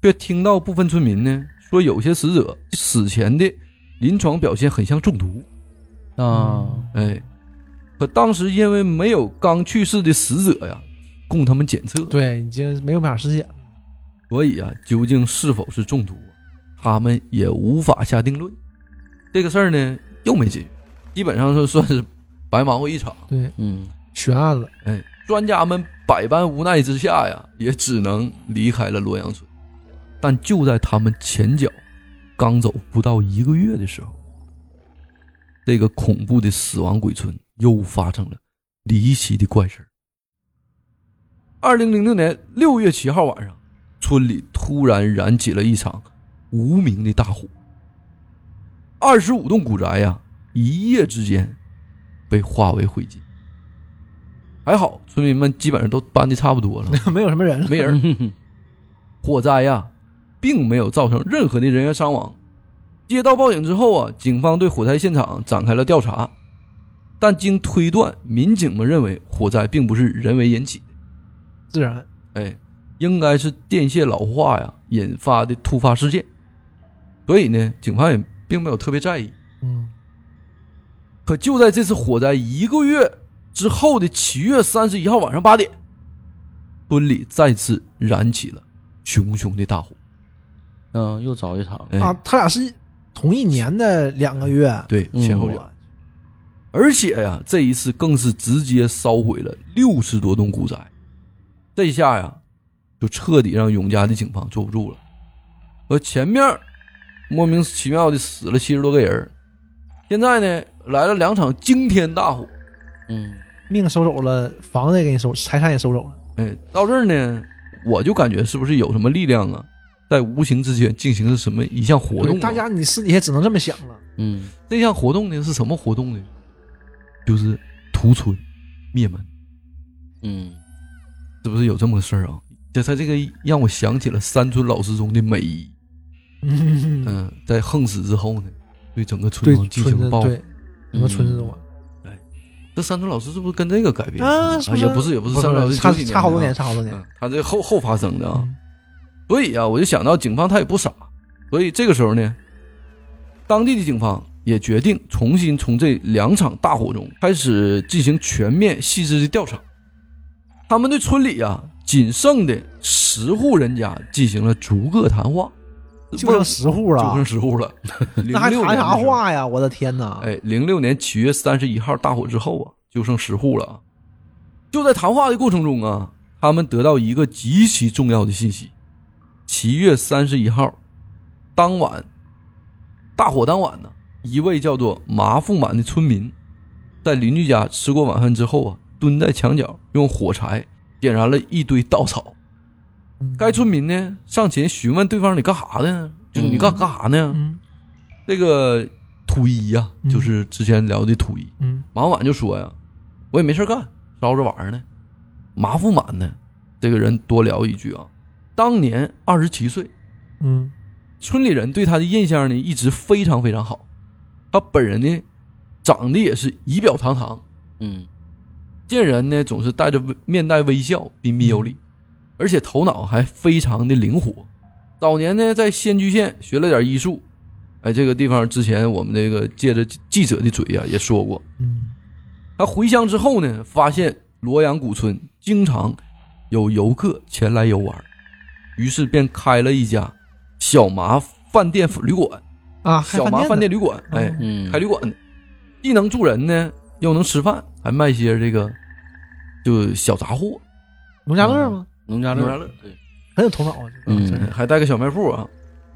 却听到部分村民呢说，有些死者死前的临床表现很像中毒。啊，哎，可当时因为没有刚去世的死者呀，供他们检测，对，已经没有办法尸检了。所以啊，究竟是否是中毒，他们也无法下定论。这个事儿呢，又没解决，基本上是算是白忙活一场。对，嗯悬案了。哎，专家们百般无奈之下呀，也只能离开了洛阳村。但就在他们前脚刚走不到一个月的时候，这个恐怖的死亡鬼村又发生了离奇的怪事儿。二零零六年六月七号晚上，村里突然燃起了一场无名的大火，二十五栋古宅呀，一夜之间被化为灰烬。还好，村民们基本上都搬的差不多了，没有什么人了。没人。嗯 火灾呀，并没有造成任何的人员伤亡。接到报警之后啊，警方对火灾现场展开了调查，但经推断，民警们认为火灾并不是人为引起的，自然，哎，应该是电线老化呀引发的突发事件。所以呢，警方也并没有特别在意。嗯，可就在这次火灾一个月之后的七月三十一号晚上八点，村里再次燃起了熊熊的大火。嗯，又着一场，哎啊，他俩是同一年的两个月，对，嗯前后脚。而且呀，这一次更是直接烧毁了六十多栋古宅，这下呀，就彻底让永嘉的警方坐不住了。而前面莫名其妙的死了七十多个人，现在呢来了两场惊天大火。嗯命收走了，房子也给你收，财产也收走了。哎，到这儿呢，我就感觉是不是有什么力量啊，在无形之间进行了什么一项活动、啊？大家你私底下只能这么想了。嗯这项活动呢是什么活动呢？就是屠村、灭门。嗯是不是有这么个事儿啊？这他这个让我想起了山村老师中的美姨，嗯，嗯，在横死之后呢，对整个村庄进行报复。对整个村子都完这山村老师是不是跟这个改编？啊也不是，也不是山村老师差差好多年，差好多年。嗯，他这后后发生的啊。嗯。所以啊，我就想到警方他也不傻，所以这个时候呢，当地的警方也决定重新从这两场大火中开始进行全面细致的调查。他们对村里啊仅剩的十户人家进行了逐个谈话，就剩十户了就了剩，十户了。那还谈啥？话呀？我的天哪！哎，零六年七月三十一号大火之后啊，就剩十户了啊。就在谈话的过程中啊，他们得到一个极其重要的信息：七月三十一号当晚，大火当晚呢，一位叫做麻富满的村民，在邻居家吃过晚饭之后啊，蹲在墙角用火柴点燃了一堆稻草。嗯。该村民呢上前询问对方：“你干啥呢？就是你干干啥呢？”嗯。这个土一呀、嗯。就是之前聊的土一，嗯。马晚就说呀，我也没事干，烧着玩儿呢。马富满呢，这个人多聊一句啊，当年二十七岁，嗯。村里人对他的印象呢一直非常非常好。他本人呢，长得也是仪表堂堂，嗯。见人呢总是带着微面带微笑，彬彬有礼，而且头脑还非常的灵活。早年呢在仙居县学了点医术，哎，这个地方之前我们这个借着记者的嘴呀、也说过。嗯他回乡之后呢，发现罗阳古村经常有游客前来游玩，于是便开了一家小麻饭店旅馆，啊，小麻饭饭店旅馆，哎，嗯，开旅馆的，既能住人呢，又能吃饭，还卖些这个就小杂货，农家乐吗？农家乐农家乐，对，很有头脑啊。这个嗯真是还带个小卖部啊。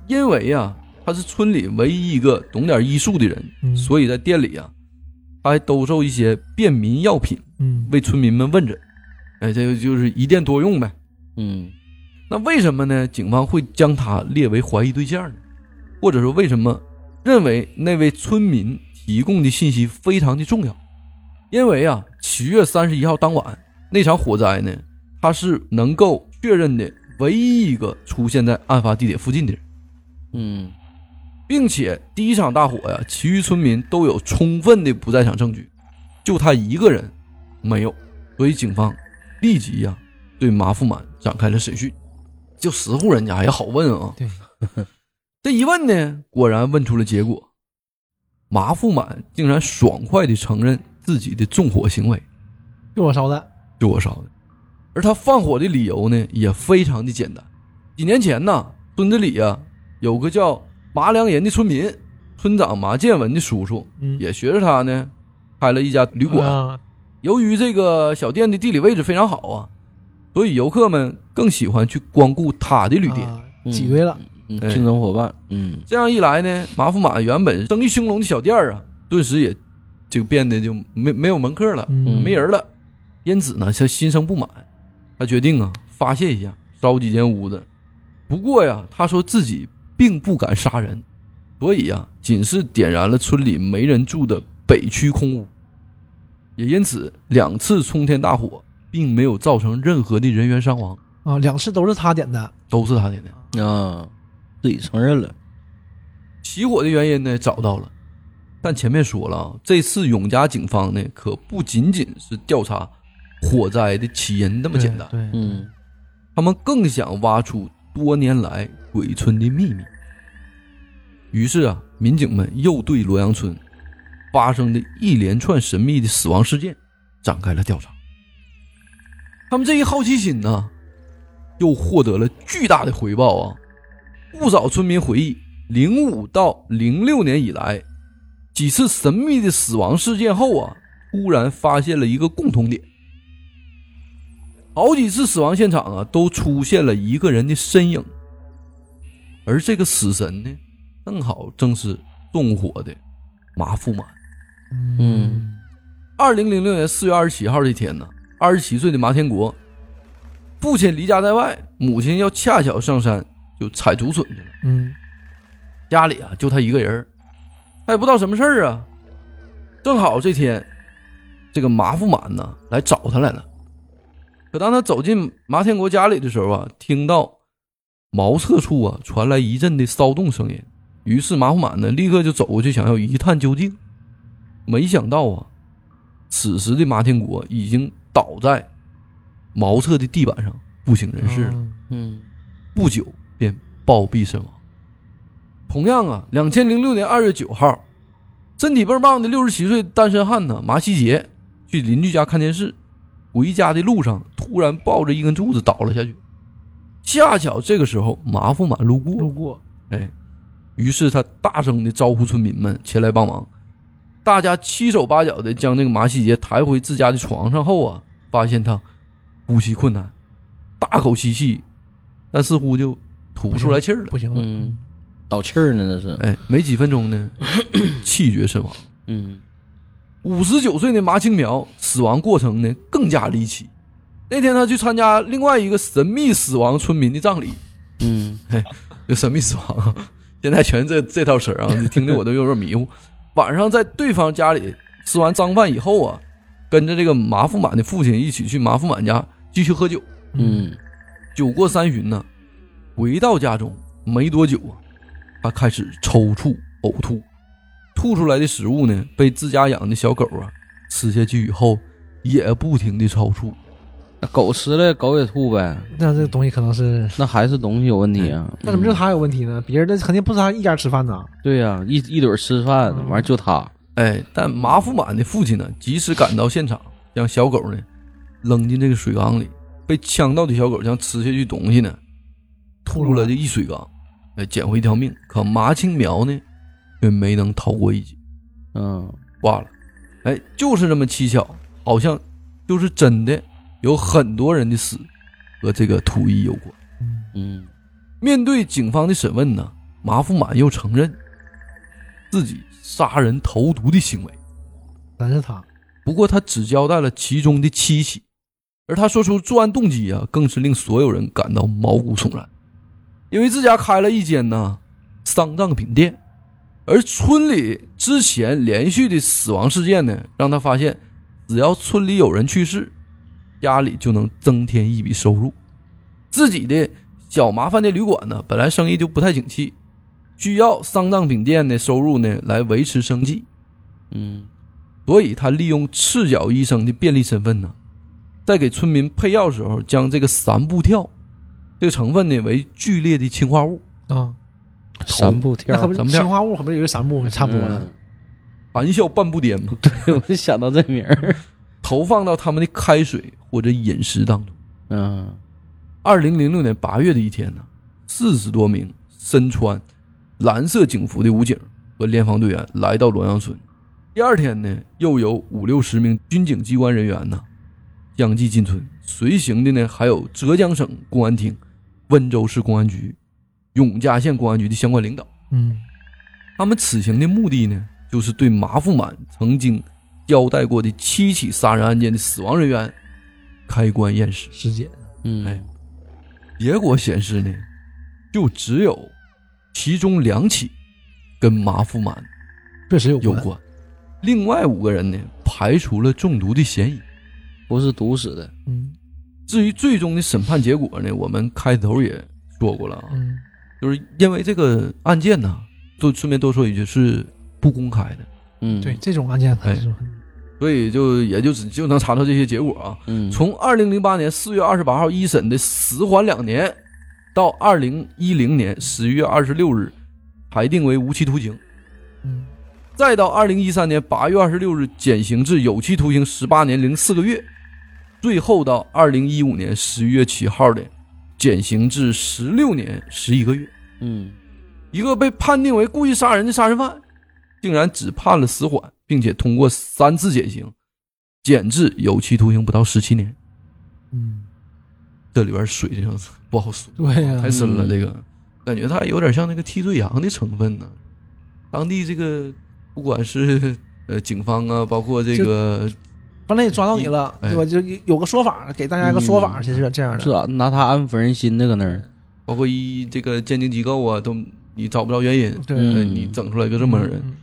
因为呀、他是村里唯一一个懂点医术的人，嗯所以在店里啊，他还兜售一些便民药品，嗯为村民们问诊。哎，这个就是一店多用呗。嗯那为什么呢？警方会将他列为怀疑对象呢？或者说，为什么认为那位村民提供的信息非常的重要？因为啊，七月三十一号当晚那场火灾呢，它是能够确认的唯一一个出现在案发地点附近的人，嗯。并且第一场大火呀，其余村民都有充分的不在场证据，就他一个人没有，所以警方立即呀对马富满展开了审讯。就十户人家也好问啊，对，这一问呢，果然问出了结果，马富满竟然爽快地承认自己的纵火行为。就我烧的，就我烧的。而他放火的理由呢，也非常的简单。几年前呢，村子里呀、有个叫马良人的村民，村长马建文的叔叔嗯，也学着他呢，开了一家旅馆。啊由于这个小店的地理位置非常好啊，所以游客们更喜欢去光顾他的旅店。啊嗯挤兑了，嗯，哎竞争伙伴，嗯这样一来呢，马福马原本生意兴隆的小店啊，顿时也就变得就没没有门客了。嗯没人了，因此呢，他心生不满，他决定啊发泄一下，烧几间屋子。不过呀，他说自己并不敢杀人，所以呀，仅是点燃了村里没人住的北区空屋，也因此两次冲天大火并没有造成任何的人员伤亡，啊，两次都是他点的，都是他点的。啊，自己承认了，起火的原因呢找到了，但前面说了啊，这次永嘉警方呢可不仅仅是调查火灾的起因那么简单。对，对嗯他们更想挖出多年来鬼村的秘密。于是啊，民警们又对罗阳村发生的一连串神秘的死亡事件展开了调查。他们这一好奇心呢，又获得了巨大的回报啊！不少村民回忆，零五到零六年以来，几次神秘的死亡事件后啊，突然发现了一个共同点。好几次死亡现场啊，都出现了一个人的身影，而这个死神呢，正好正是纵火的马富满。嗯二零零六年四月二十七号这天呢，二十七岁的马天国，父亲离家在外，母亲要恰巧上山就采竹笋去了，嗯家里啊就他一个人，他也不知道什么事儿啊。正好这天，这个马富满呢来找他来了。可当他走进麻天国家里的时候啊，听到茅厕处啊传来一阵的骚动声音，于是马虎满呢立刻就走过去想要一探究竟。没想到啊，此时的麻天国已经倒在茅厕的地板上不省人事了。嗯嗯不久便暴毙身亡。同样啊，两千零六年二月九号，身体倍儿棒的六十七岁单身汉呢马希杰去邻居家看电视，回家的路上突然抱着一根柱子倒了下去。恰巧这个时候马富满路过，路过，哎，于是他大声的招呼村民们前来帮忙。大家七手八脚的将这个马希杰抬回自家的床上后啊，发现他呼吸困难，大口吸气，但似乎就吐不出来气儿了。不行了，嗯，倒气儿呢那是，哎，没几分钟呢，气绝身亡。嗯五十九岁的麻青苗死亡过程呢更加离奇。那天他去参加另外一个神秘死亡村民的葬礼，嗯 这神秘死亡，现在全这这套词儿啊，你听得我都有点迷糊。晚上在对方家里吃完脏饭以后啊，跟着这个麻富满的父亲一起去麻富满家继续喝酒。嗯酒过三巡呢，回到家中没多久啊，他开始抽搐、呕吐，吐出来的食物呢，被自家养的小狗啊吃下去以后，也不停的抽搐。那狗吃了狗也吐呗，那这个东西可能是，那还是东西有问题啊？那怎么就他有问题呢？别人的肯定不是他一家吃饭呐，对呀、一一堆儿吃饭，嗯完就他，哎，但马富满的父亲呢，及时赶到现场，将小狗呢扔进这个水缸里，被呛到的小狗将吃下去东西呢吐入了这一水缸，哎，捡回一条命。可麻青苗呢，却没能逃过一劫。嗯挂了。哎，就是这么蹊跷，好像就是真的有很多人的死和这个土一有关。嗯面对警方的审问呢，马富满又承认自己杀人投毒的行为，但是他，不过他只交代了其中的七起，而他说出作案动机啊，更是令所有人感到毛骨悚然，因为自家开了一间呢丧葬品店，而村里之前连续的死亡事件呢，让他发现，只要村里有人去世，家里就能增添一笔收入，自己的小麻烦的旅馆呢，本来生意就不太景气，需要丧葬品店的收入呢来维持生计，嗯。所以他利用赤脚医生的便利身份呢，在给村民配药时候，将这个三步跳这个成分呢为剧烈的氰化物，啊，三步跳那可不是氰化物，可不是有个三步差不多了。嗯含笑半步癫嘛，我就想到这名儿。投放到他们的开水或者饮食当中。嗯二零零六年八月的一天呢，四十多名身穿蓝色警服的武警和联防队员来到洛阳村。第二天呢，又有五六十名军警机关人员呢相继进村，随行的呢还有浙江省公安厅、温州市公安局、永嘉县公安局的相关领导。嗯他们此行的目的呢，就是对马富满曾经交代过的七起杀人案件的死亡人员开棺验尸。尸检，嗯哎结果显示呢，就只有其中两起跟马富满确实有关。有关，另外五个人呢排除了中毒的嫌疑。不是毒死的。嗯至于最终的审判结果呢，我们开头也说过了啊，嗯就是因为这个案件呢，就顺便多说一句是不公开的，嗯，对，这种案件还是。所以就也就只就能查到这些结果啊。嗯，从二零零八年四月二十八号一审的死缓两年，到二零一零年十一月二十六日裁定为无期徒刑，嗯。再到二零一三年八月二十六日减刑至有期徒刑十八年零四个月，最后到二零一五年十一月七号的减刑至十六年十一个月。嗯一个被判定为故意杀人的杀人犯，竟然只判了死缓，并且通过三次减刑，减至有期徒刑不到十七年。嗯，这里边水这是不好说，对呀太深了。嗯这个感觉它有点像那个替罪羊的成分呢。当地这个不管是呃警方啊，包括这个反正也抓到你了，哎对吧？就有个说法，给大家一个说法，嗯其实这样的。是啊，拿他安抚人心的搁那儿。包括一这个鉴定机构啊，都你找不着原因，你整出来一个这么个人，嗯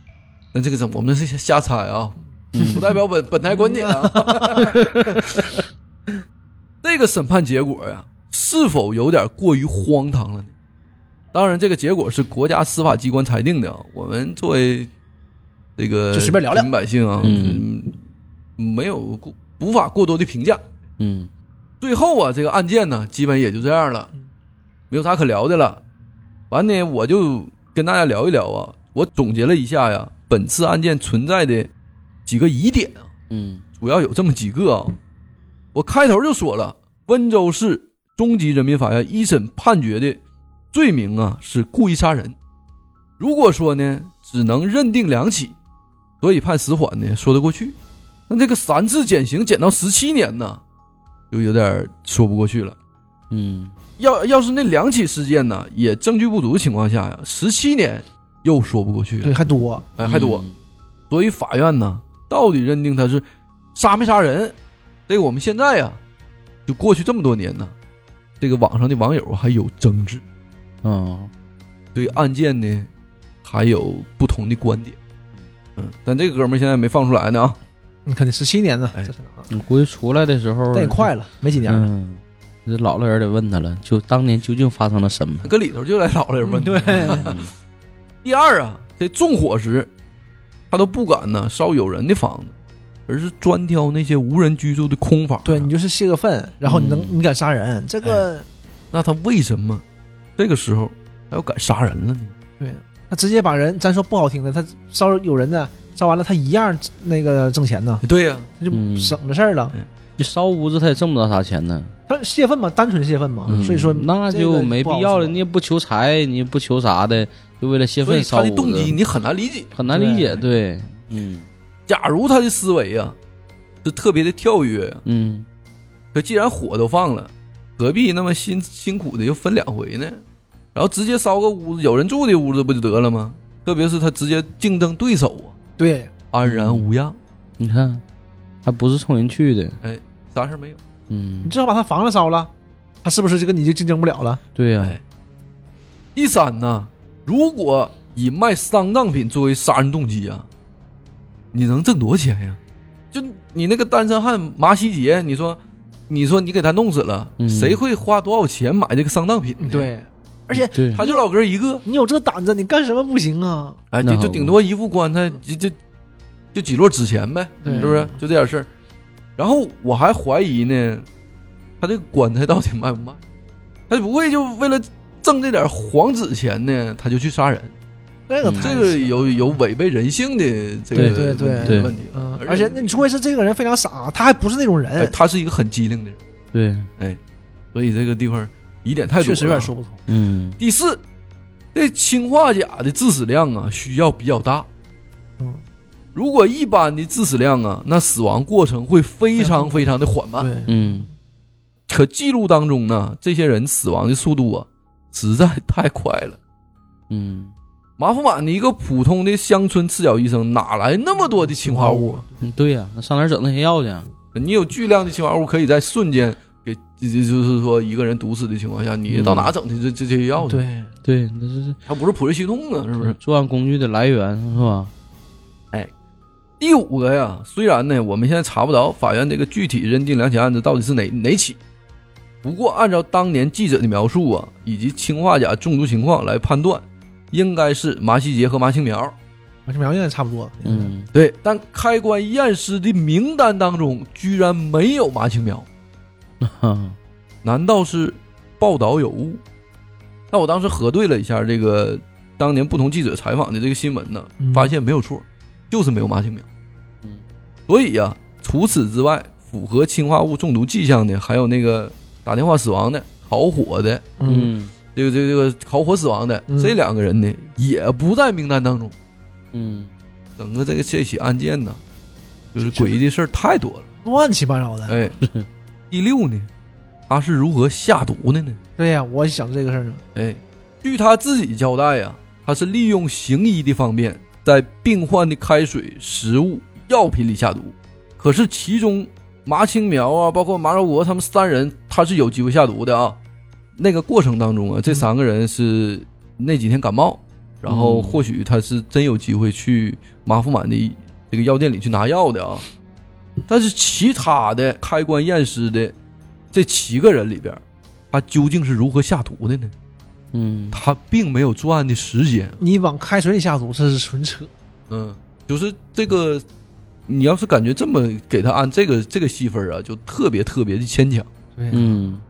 那这个怎么我们是瞎猜啊，嗯不代表本本台观点啊。这个审判结果呀，是否有点过于荒唐了呢？当然，这个结果是国家司法机关裁定的啊。我们作为这个就随便聊聊平民百姓啊，没有过无法过多的评价。嗯最后啊，这个案件呢，基本也就这样了，没有啥可聊的了。完呢，我就跟大家聊一聊啊，我总结了一下呀，本次案件存在的几个疑点啊，嗯主要有这么几个啊。我开头就说了，温州市中级人民法院一审判决的罪名啊是故意杀人。如果说呢，只能认定两起，所以判死缓呢说得过去。那这个三次减刑减到十七年呢，就有点说不过去了。嗯要要是那两起事件呢，也证据不足的情况下呀，十七年又说不过去对，还多。哎，还多。嗯所以法院呢，到底认定他是杀没杀人，这个我们现在呀，就过去这么多年呢，这个网上的网友还有争执，嗯对案件呢还有不同的观点。嗯，但这个哥们儿现在没放出来呢啊。你肯定十七年呢，哎这是啊我估计出来的时候，但也快了，没几年了。嗯，这老了人得问他了，就当年究竟发生了什么？搁里头就来老了人问。对，嗯第二啊，这纵火时，他都不敢呢烧有人的房子，而是专挑那些无人居住的空房。对你就是泄个愤，然后你能嗯你敢杀人，这个那他为什么这个时候他要敢杀人了呢？对他直接把人，咱说不好听的，他烧有人呢，烧完了他一样那个挣钱呢，对呀、他就嗯省着事儿了。你烧屋子他也挣不到啥钱呢，他泄愤嘛，单纯泄愤嘛，嗯所以说那就没必要了。你也不求财，你也不求啥的，就为了泄愤烧屋子，他的动机你很难理解。很难理解。对，嗯假如他的思维啊是特别的跳跃呀，嗯可既然火都放了，何必那么辛辛苦的又分两回呢？然后直接烧个屋子，有人住的屋子不就得了吗？特别是他直接竞争对手啊，对，安然无恙，你看，还不是冲人去的。哎啥事儿没有。嗯你，至少把他房子烧了，他是不是就跟你就竞争不了了？对呀、哎第三呢，如果以卖丧葬品作为杀人动机啊，你能挣多少钱呀？就你那个单身汉麻希杰，你说你说你给他弄死了，嗯谁会花多少钱买这个丧葬品呢？，对，而且，他就老哥一个，你有这胆子，你干什么不行啊？哎，就就顶多一副棺材，就就就几摞纸钱呗，是不是？就这点事儿。然后我还怀疑呢，他这个棺材到底卖不卖？他不会就为了挣这点黄纸钱呢，他就去杀人？嗯这个太这个有有违背人性的这个对对对对问题。嗯，而且那你除非是这个人非常傻，他还不是那种哎人，他是一个很机灵的人，对，哎所以这个地方疑点太多。确实有点说不通。嗯第四，这氰化钾的致死量啊，需要比较大。嗯，如果一般的致死量啊，那死亡过程会非常非常的缓慢。对，嗯可记录当中呢，这些人死亡的速度啊，实在太快了。嗯马福满的一个普通的乡村赤脚医生，哪来那么多的氰化物？嗯，对呀，那上哪整那些药去啊？你有巨量的氰化物，可以在瞬间给，就就是说一个人毒死的情况下，你到哪整的这这这些药去？，对，对，那是它不是普瑞西痛啊，是不是？作案工具的来源是吧？哎第五个呀，虽然呢，我们现在查不着法院这个具体认定两起案子到底是哪哪起，不过按照当年记者的描述啊，以及氰化钾中毒情况来判断，应该是麻细节和麻青苗。麻青苗应该差不多。嗯对，但开棺验尸的名单当中居然没有麻青苗，哈 难道是报道有误？那我当时核对了一下这个当年不同记者采访的这个新闻呢，嗯发现没有错，就是没有麻青苗。嗯所以呀、除此之外，符合氰化物中毒迹象的，还有那个打电话死亡的、烤火的，嗯，嗯这个这个这个烤火死亡的、嗯这两个人呢，也不在名单当中。嗯整个这个这起案件呢，就是诡异的事儿太多了。乱七八糟的。哎，第六呢，他是如何下毒的呢？对呀，我想这个事儿呢。哎，据他自己交代呀、他是利用行医的方便，在病患的开水、食物、药品里下毒。可是其中麻青苗啊，包括马兆国他们三人，他是有机会下毒的啊。那个过程当中啊，这三个人是那几天感冒，然后嗯或许他是真有机会去马福满的这个药店里去拿药的啊。但是其他的开棺验尸的这七个人里边，他究竟是如何下毒的呢？嗯他并没有作案的时间。你往开水里下毒，这是纯扯。嗯，就是这个，你要是感觉这么给他按这个这个戏份啊，就特别特别的牵强。对，嗯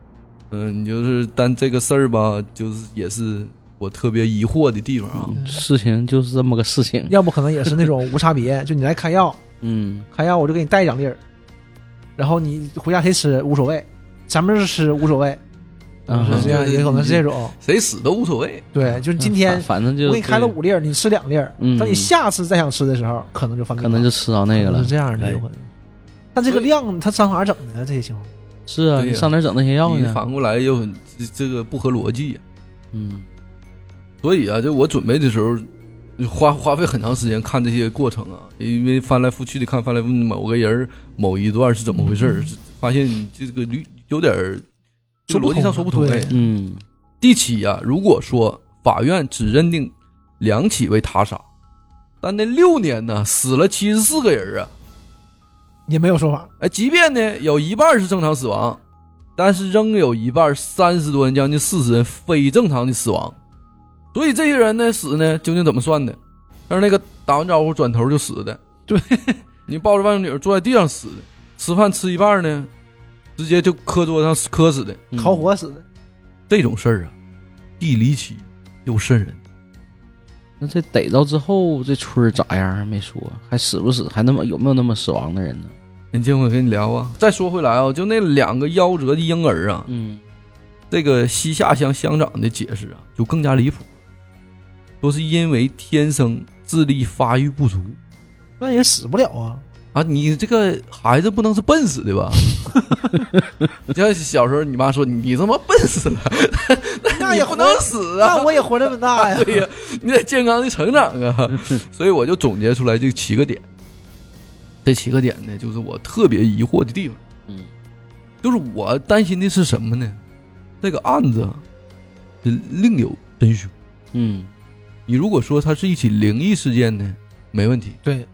嗯，你就是但这个事儿吧，就是也是我特别疑惑的地方啊。事情就是这么个事情。要不可能也是那种无差别，就你来开药，嗯开药我就给你带两粒儿，然后你回家谁吃无所谓，咱们是吃无所谓，嗯是这样，也可能是这种。谁死都无所谓。对，就是今天反反正就我给你开了五粒儿，你吃两粒儿，嗯等你下次再想吃的时候，可能就犯病了，可能就吃到那个了是。这样的，哎有可能。但这个量，它上哪儿整的？这些情况，是啊，你上哪儿整那些药你呢？反过来又很这这个不合逻辑呀、嗯所以啊，就我准备的时候，花花费很长时间看这些过程啊，因为翻来覆去的看，翻来覆去某个人某一段是怎么回事儿，发现这个驴有点儿这个逻辑上说不通。嗯第七啊，如果说法院只认定两起为他杀，但那六年呢死了七十四个人啊，也没有说法。哎，即便呢有一半是正常死亡，但是仍有一半三十多人，将近四十人非正常的死亡。所以这些人呢死呢究竟怎么算的？他是那个打完招呼转头就死的，对 你抱着外甥女儿坐在地上死的，吃饭吃一半呢，直接就磕桌上磕死的。嗯烤火死的，这种事儿啊，既离奇又瘆人。那这逮着之后，这村儿咋样？还没说，还死不死？还那么有没有那么死亡的人呢？你听我跟你聊啊。再说回来啊，就那两个夭折的婴儿啊，嗯这个西夏乡乡长的解释啊，就更加离谱，说是因为天生智力发育不足那也死不了啊。啊，你这个孩子不能是笨死的吧？你像小时候你妈说你他妈笨死了，那也不能死啊！那我也活这么大呀。对呀，你得健康的成长啊。所以我就总结出来这七个点，这七个点呢，就是我特别疑惑的地方。嗯就是我担心的是什么呢？这个案子另有真凶。嗯你如果说它是一起灵异事件呢，没问题。对，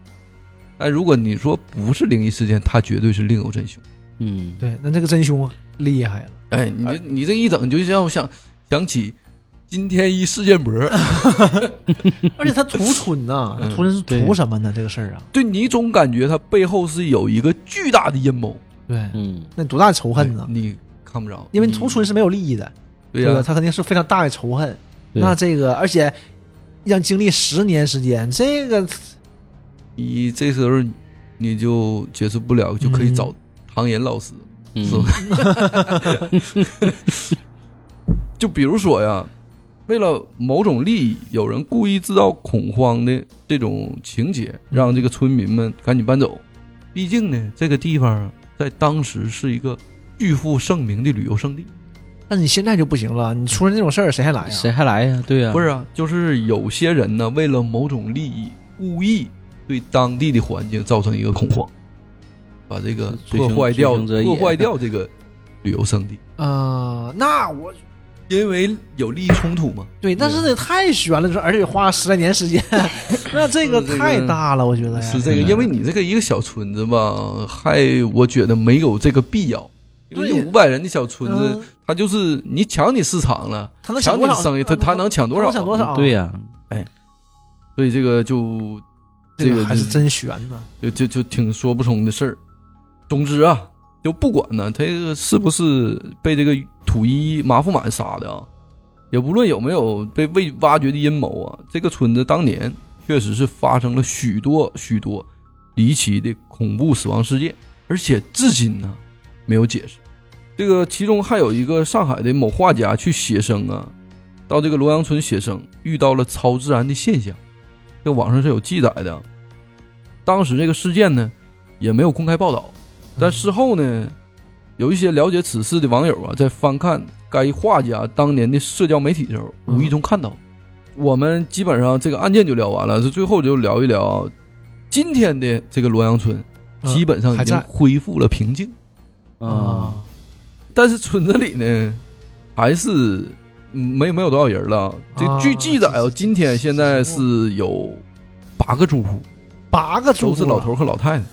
但如果你说不是灵异事件，它绝对是另有真凶。嗯，对，那这个真凶啊厉害了。哎，你这你这一整就让我想想起今天一事件簿，而且他屠村呐，嗯屠村是对图什么呢？这个事儿啊，对你总感觉他背后是有一个巨大的阴谋，对，嗯，那多大的仇恨呢？你看不着，因为屠村是没有利益的，对呀、吧？他肯定是非常大的仇恨。对那这个，而且让经历十年时间，这个你这时候你就解释不了，就可以嗯找唐岩老师。嗯是吧 就比如说呀，为了某种利益，有人故意制造恐慌的这种情节，让这个村民们赶紧搬走。毕竟呢，这个地方啊在当时是一个巨负盛名的旅游胜地。但是你现在就不行了，你出了这种事儿，谁还来呀？谁还来呀？对呀，不是啊，就是有些人呢，为了某种利益，故意对当地的环境造成一个恐慌，把这个破坏掉，破坏掉这个旅游胜地，啊，那我因为有利益冲突嘛。对，但是这太悬了，这而且花了十来年时间，那这个太大了，我觉得呀。是这个，嗯因为你这个一个小村子吧，还我觉得没有这个必要。因为五百人的小村子嗯，它就是你抢你市场了，他能抢多少抢你生意，他他能抢多少？抢多少？对呀，哎所以这个就这这个还是真悬呢。就就就挺说不通的事儿。总之啊，就不管呢，他这个是不是被这个土一马富满杀的啊，也不论有没有被未挖掘的阴谋啊，这个村子当年确实是发生了许多许多离奇的恐怖死亡事件，而且至今呢没有解释。这个其中还有一个上海的某画家去写生啊，到这个罗阳村写生，遇到了超自然的现象，这网上是有记载的。当时这个事件呢也没有公开报道，但事后呢，有一些了解此事的网友啊，在翻看该画家当年的社交媒体的时候，嗯无意中看到。我们基本上这个案件就聊完了，这最后就聊一聊今天的这个罗阳村，嗯基本上已经恢复了平静。啊，但是村子里呢，还是嗯没有没有多少人了。这啊据记载啊，今天现在是有八个住户，八个住户啊。都是老头，和老太太。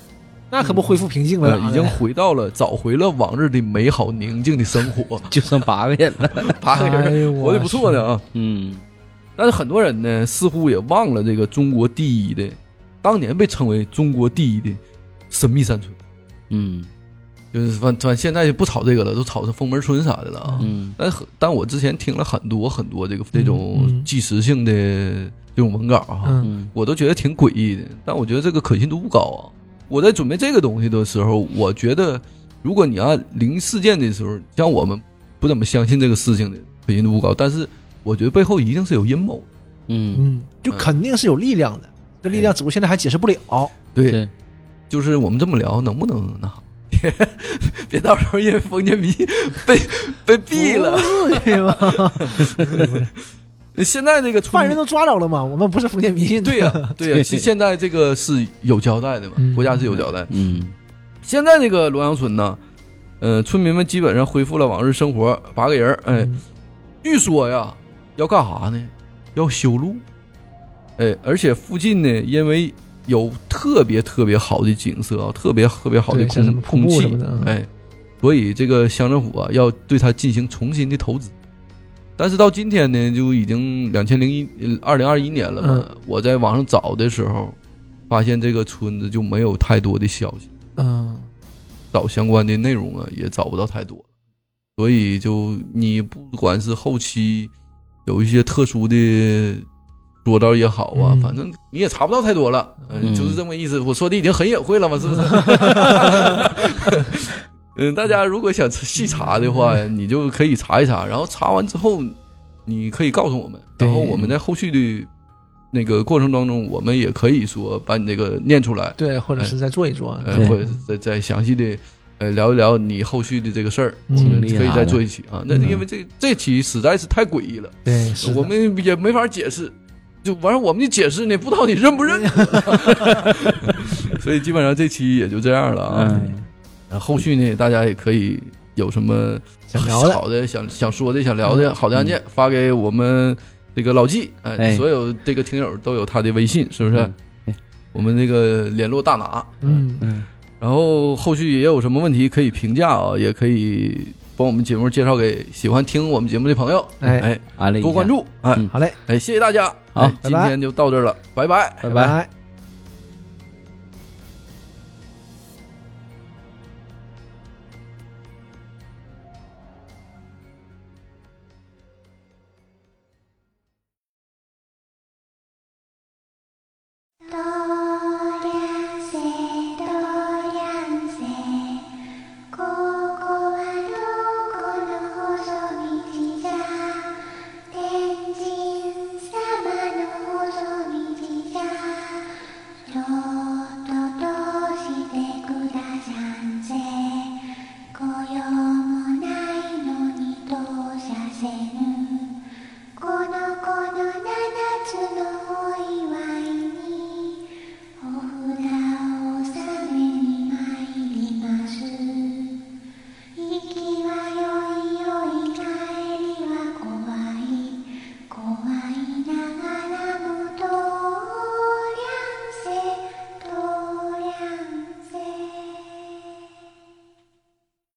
那可不恢复平静了已经回到了找回了往日的美好宁静的生活，就剩八个人了。八个哎人活得不错的啊。嗯。但是很多人呢，似乎也忘了这个中国第一的，当年被称为中国第一的神秘山村，嗯就是反反现在就不炒这个了，都炒成封门村啥的了啊。嗯。但但我之前听了很多很多这个这种嗯。纪实性的这种文稿啊，嗯。嗯我都觉得挺诡异的，但我觉得这个可信度不高啊。我在准备这个东西的时候，我觉得如果你按零事件的时候，像我们不怎么相信这个事情的可信度不高，但是我觉得背后一定是有阴谋。嗯，嗯，就肯定是有力量的，这力量只不过现在还解释不了。对，对，就是我们这么聊，能不能那 别 别到时候因为封建迷 被被毙了。不至于吧？现在这个犯人都抓着了嘛，我们不是封建迷信。对呀、对呀、对现现在这个是有交代的嘛，嗯国家是有交代。嗯现在这个罗阳村呢，呃，村民们基本上恢复了往日生活，八个人儿，哎，嗯据说呀，要干啥呢？要修路，哎，而且附近呢，因为有特别特别好的景色啊，特别特别好的空空气哎，所以这个乡政府啊，要对它进行重新的投资。但是到今天呢，就已经两千零一二零二一年了嘛。嗯我在网上找的时候，发现这个村子就没有太多的消息。嗯，找相关的内容啊，也找不到太多，所以就你不管是后期有一些特殊的说道也好啊，嗯反正你也查不到太多了，嗯，嗯就是这么意思。我说的已经很隐晦了嘛，是不是？嗯，大家如果想细查的话，你就可以查一查，然后查完之后，你可以告诉我们，然后我们在后续的那个过程当中，我们也可以说把你这个念出来，对，或者是再做一做。呃，或者是再再详细的呃聊一聊你后续的这个事儿，可以再做一期啊。那嗯因为这这期实在是太诡异了，对，我们也没法解释。就完事，我们就解释呢，不知道你认不认，所以基本上这期也就这样了啊。然后后续呢，大家也可以有什么想好的想想说的、想聊的好的案件，发给我们这个老纪。哎，所有这个听友都有他的微信，是不是？哎，我们这个联络大拿。嗯嗯。然后后续也有什么问题可以评价啊，也可以帮我们节目介绍给喜欢听我们节目的朋友。哎哎，多关注。哎，好嘞，哎，谢谢大家。好，今天就到这儿了，拜拜，拜拜。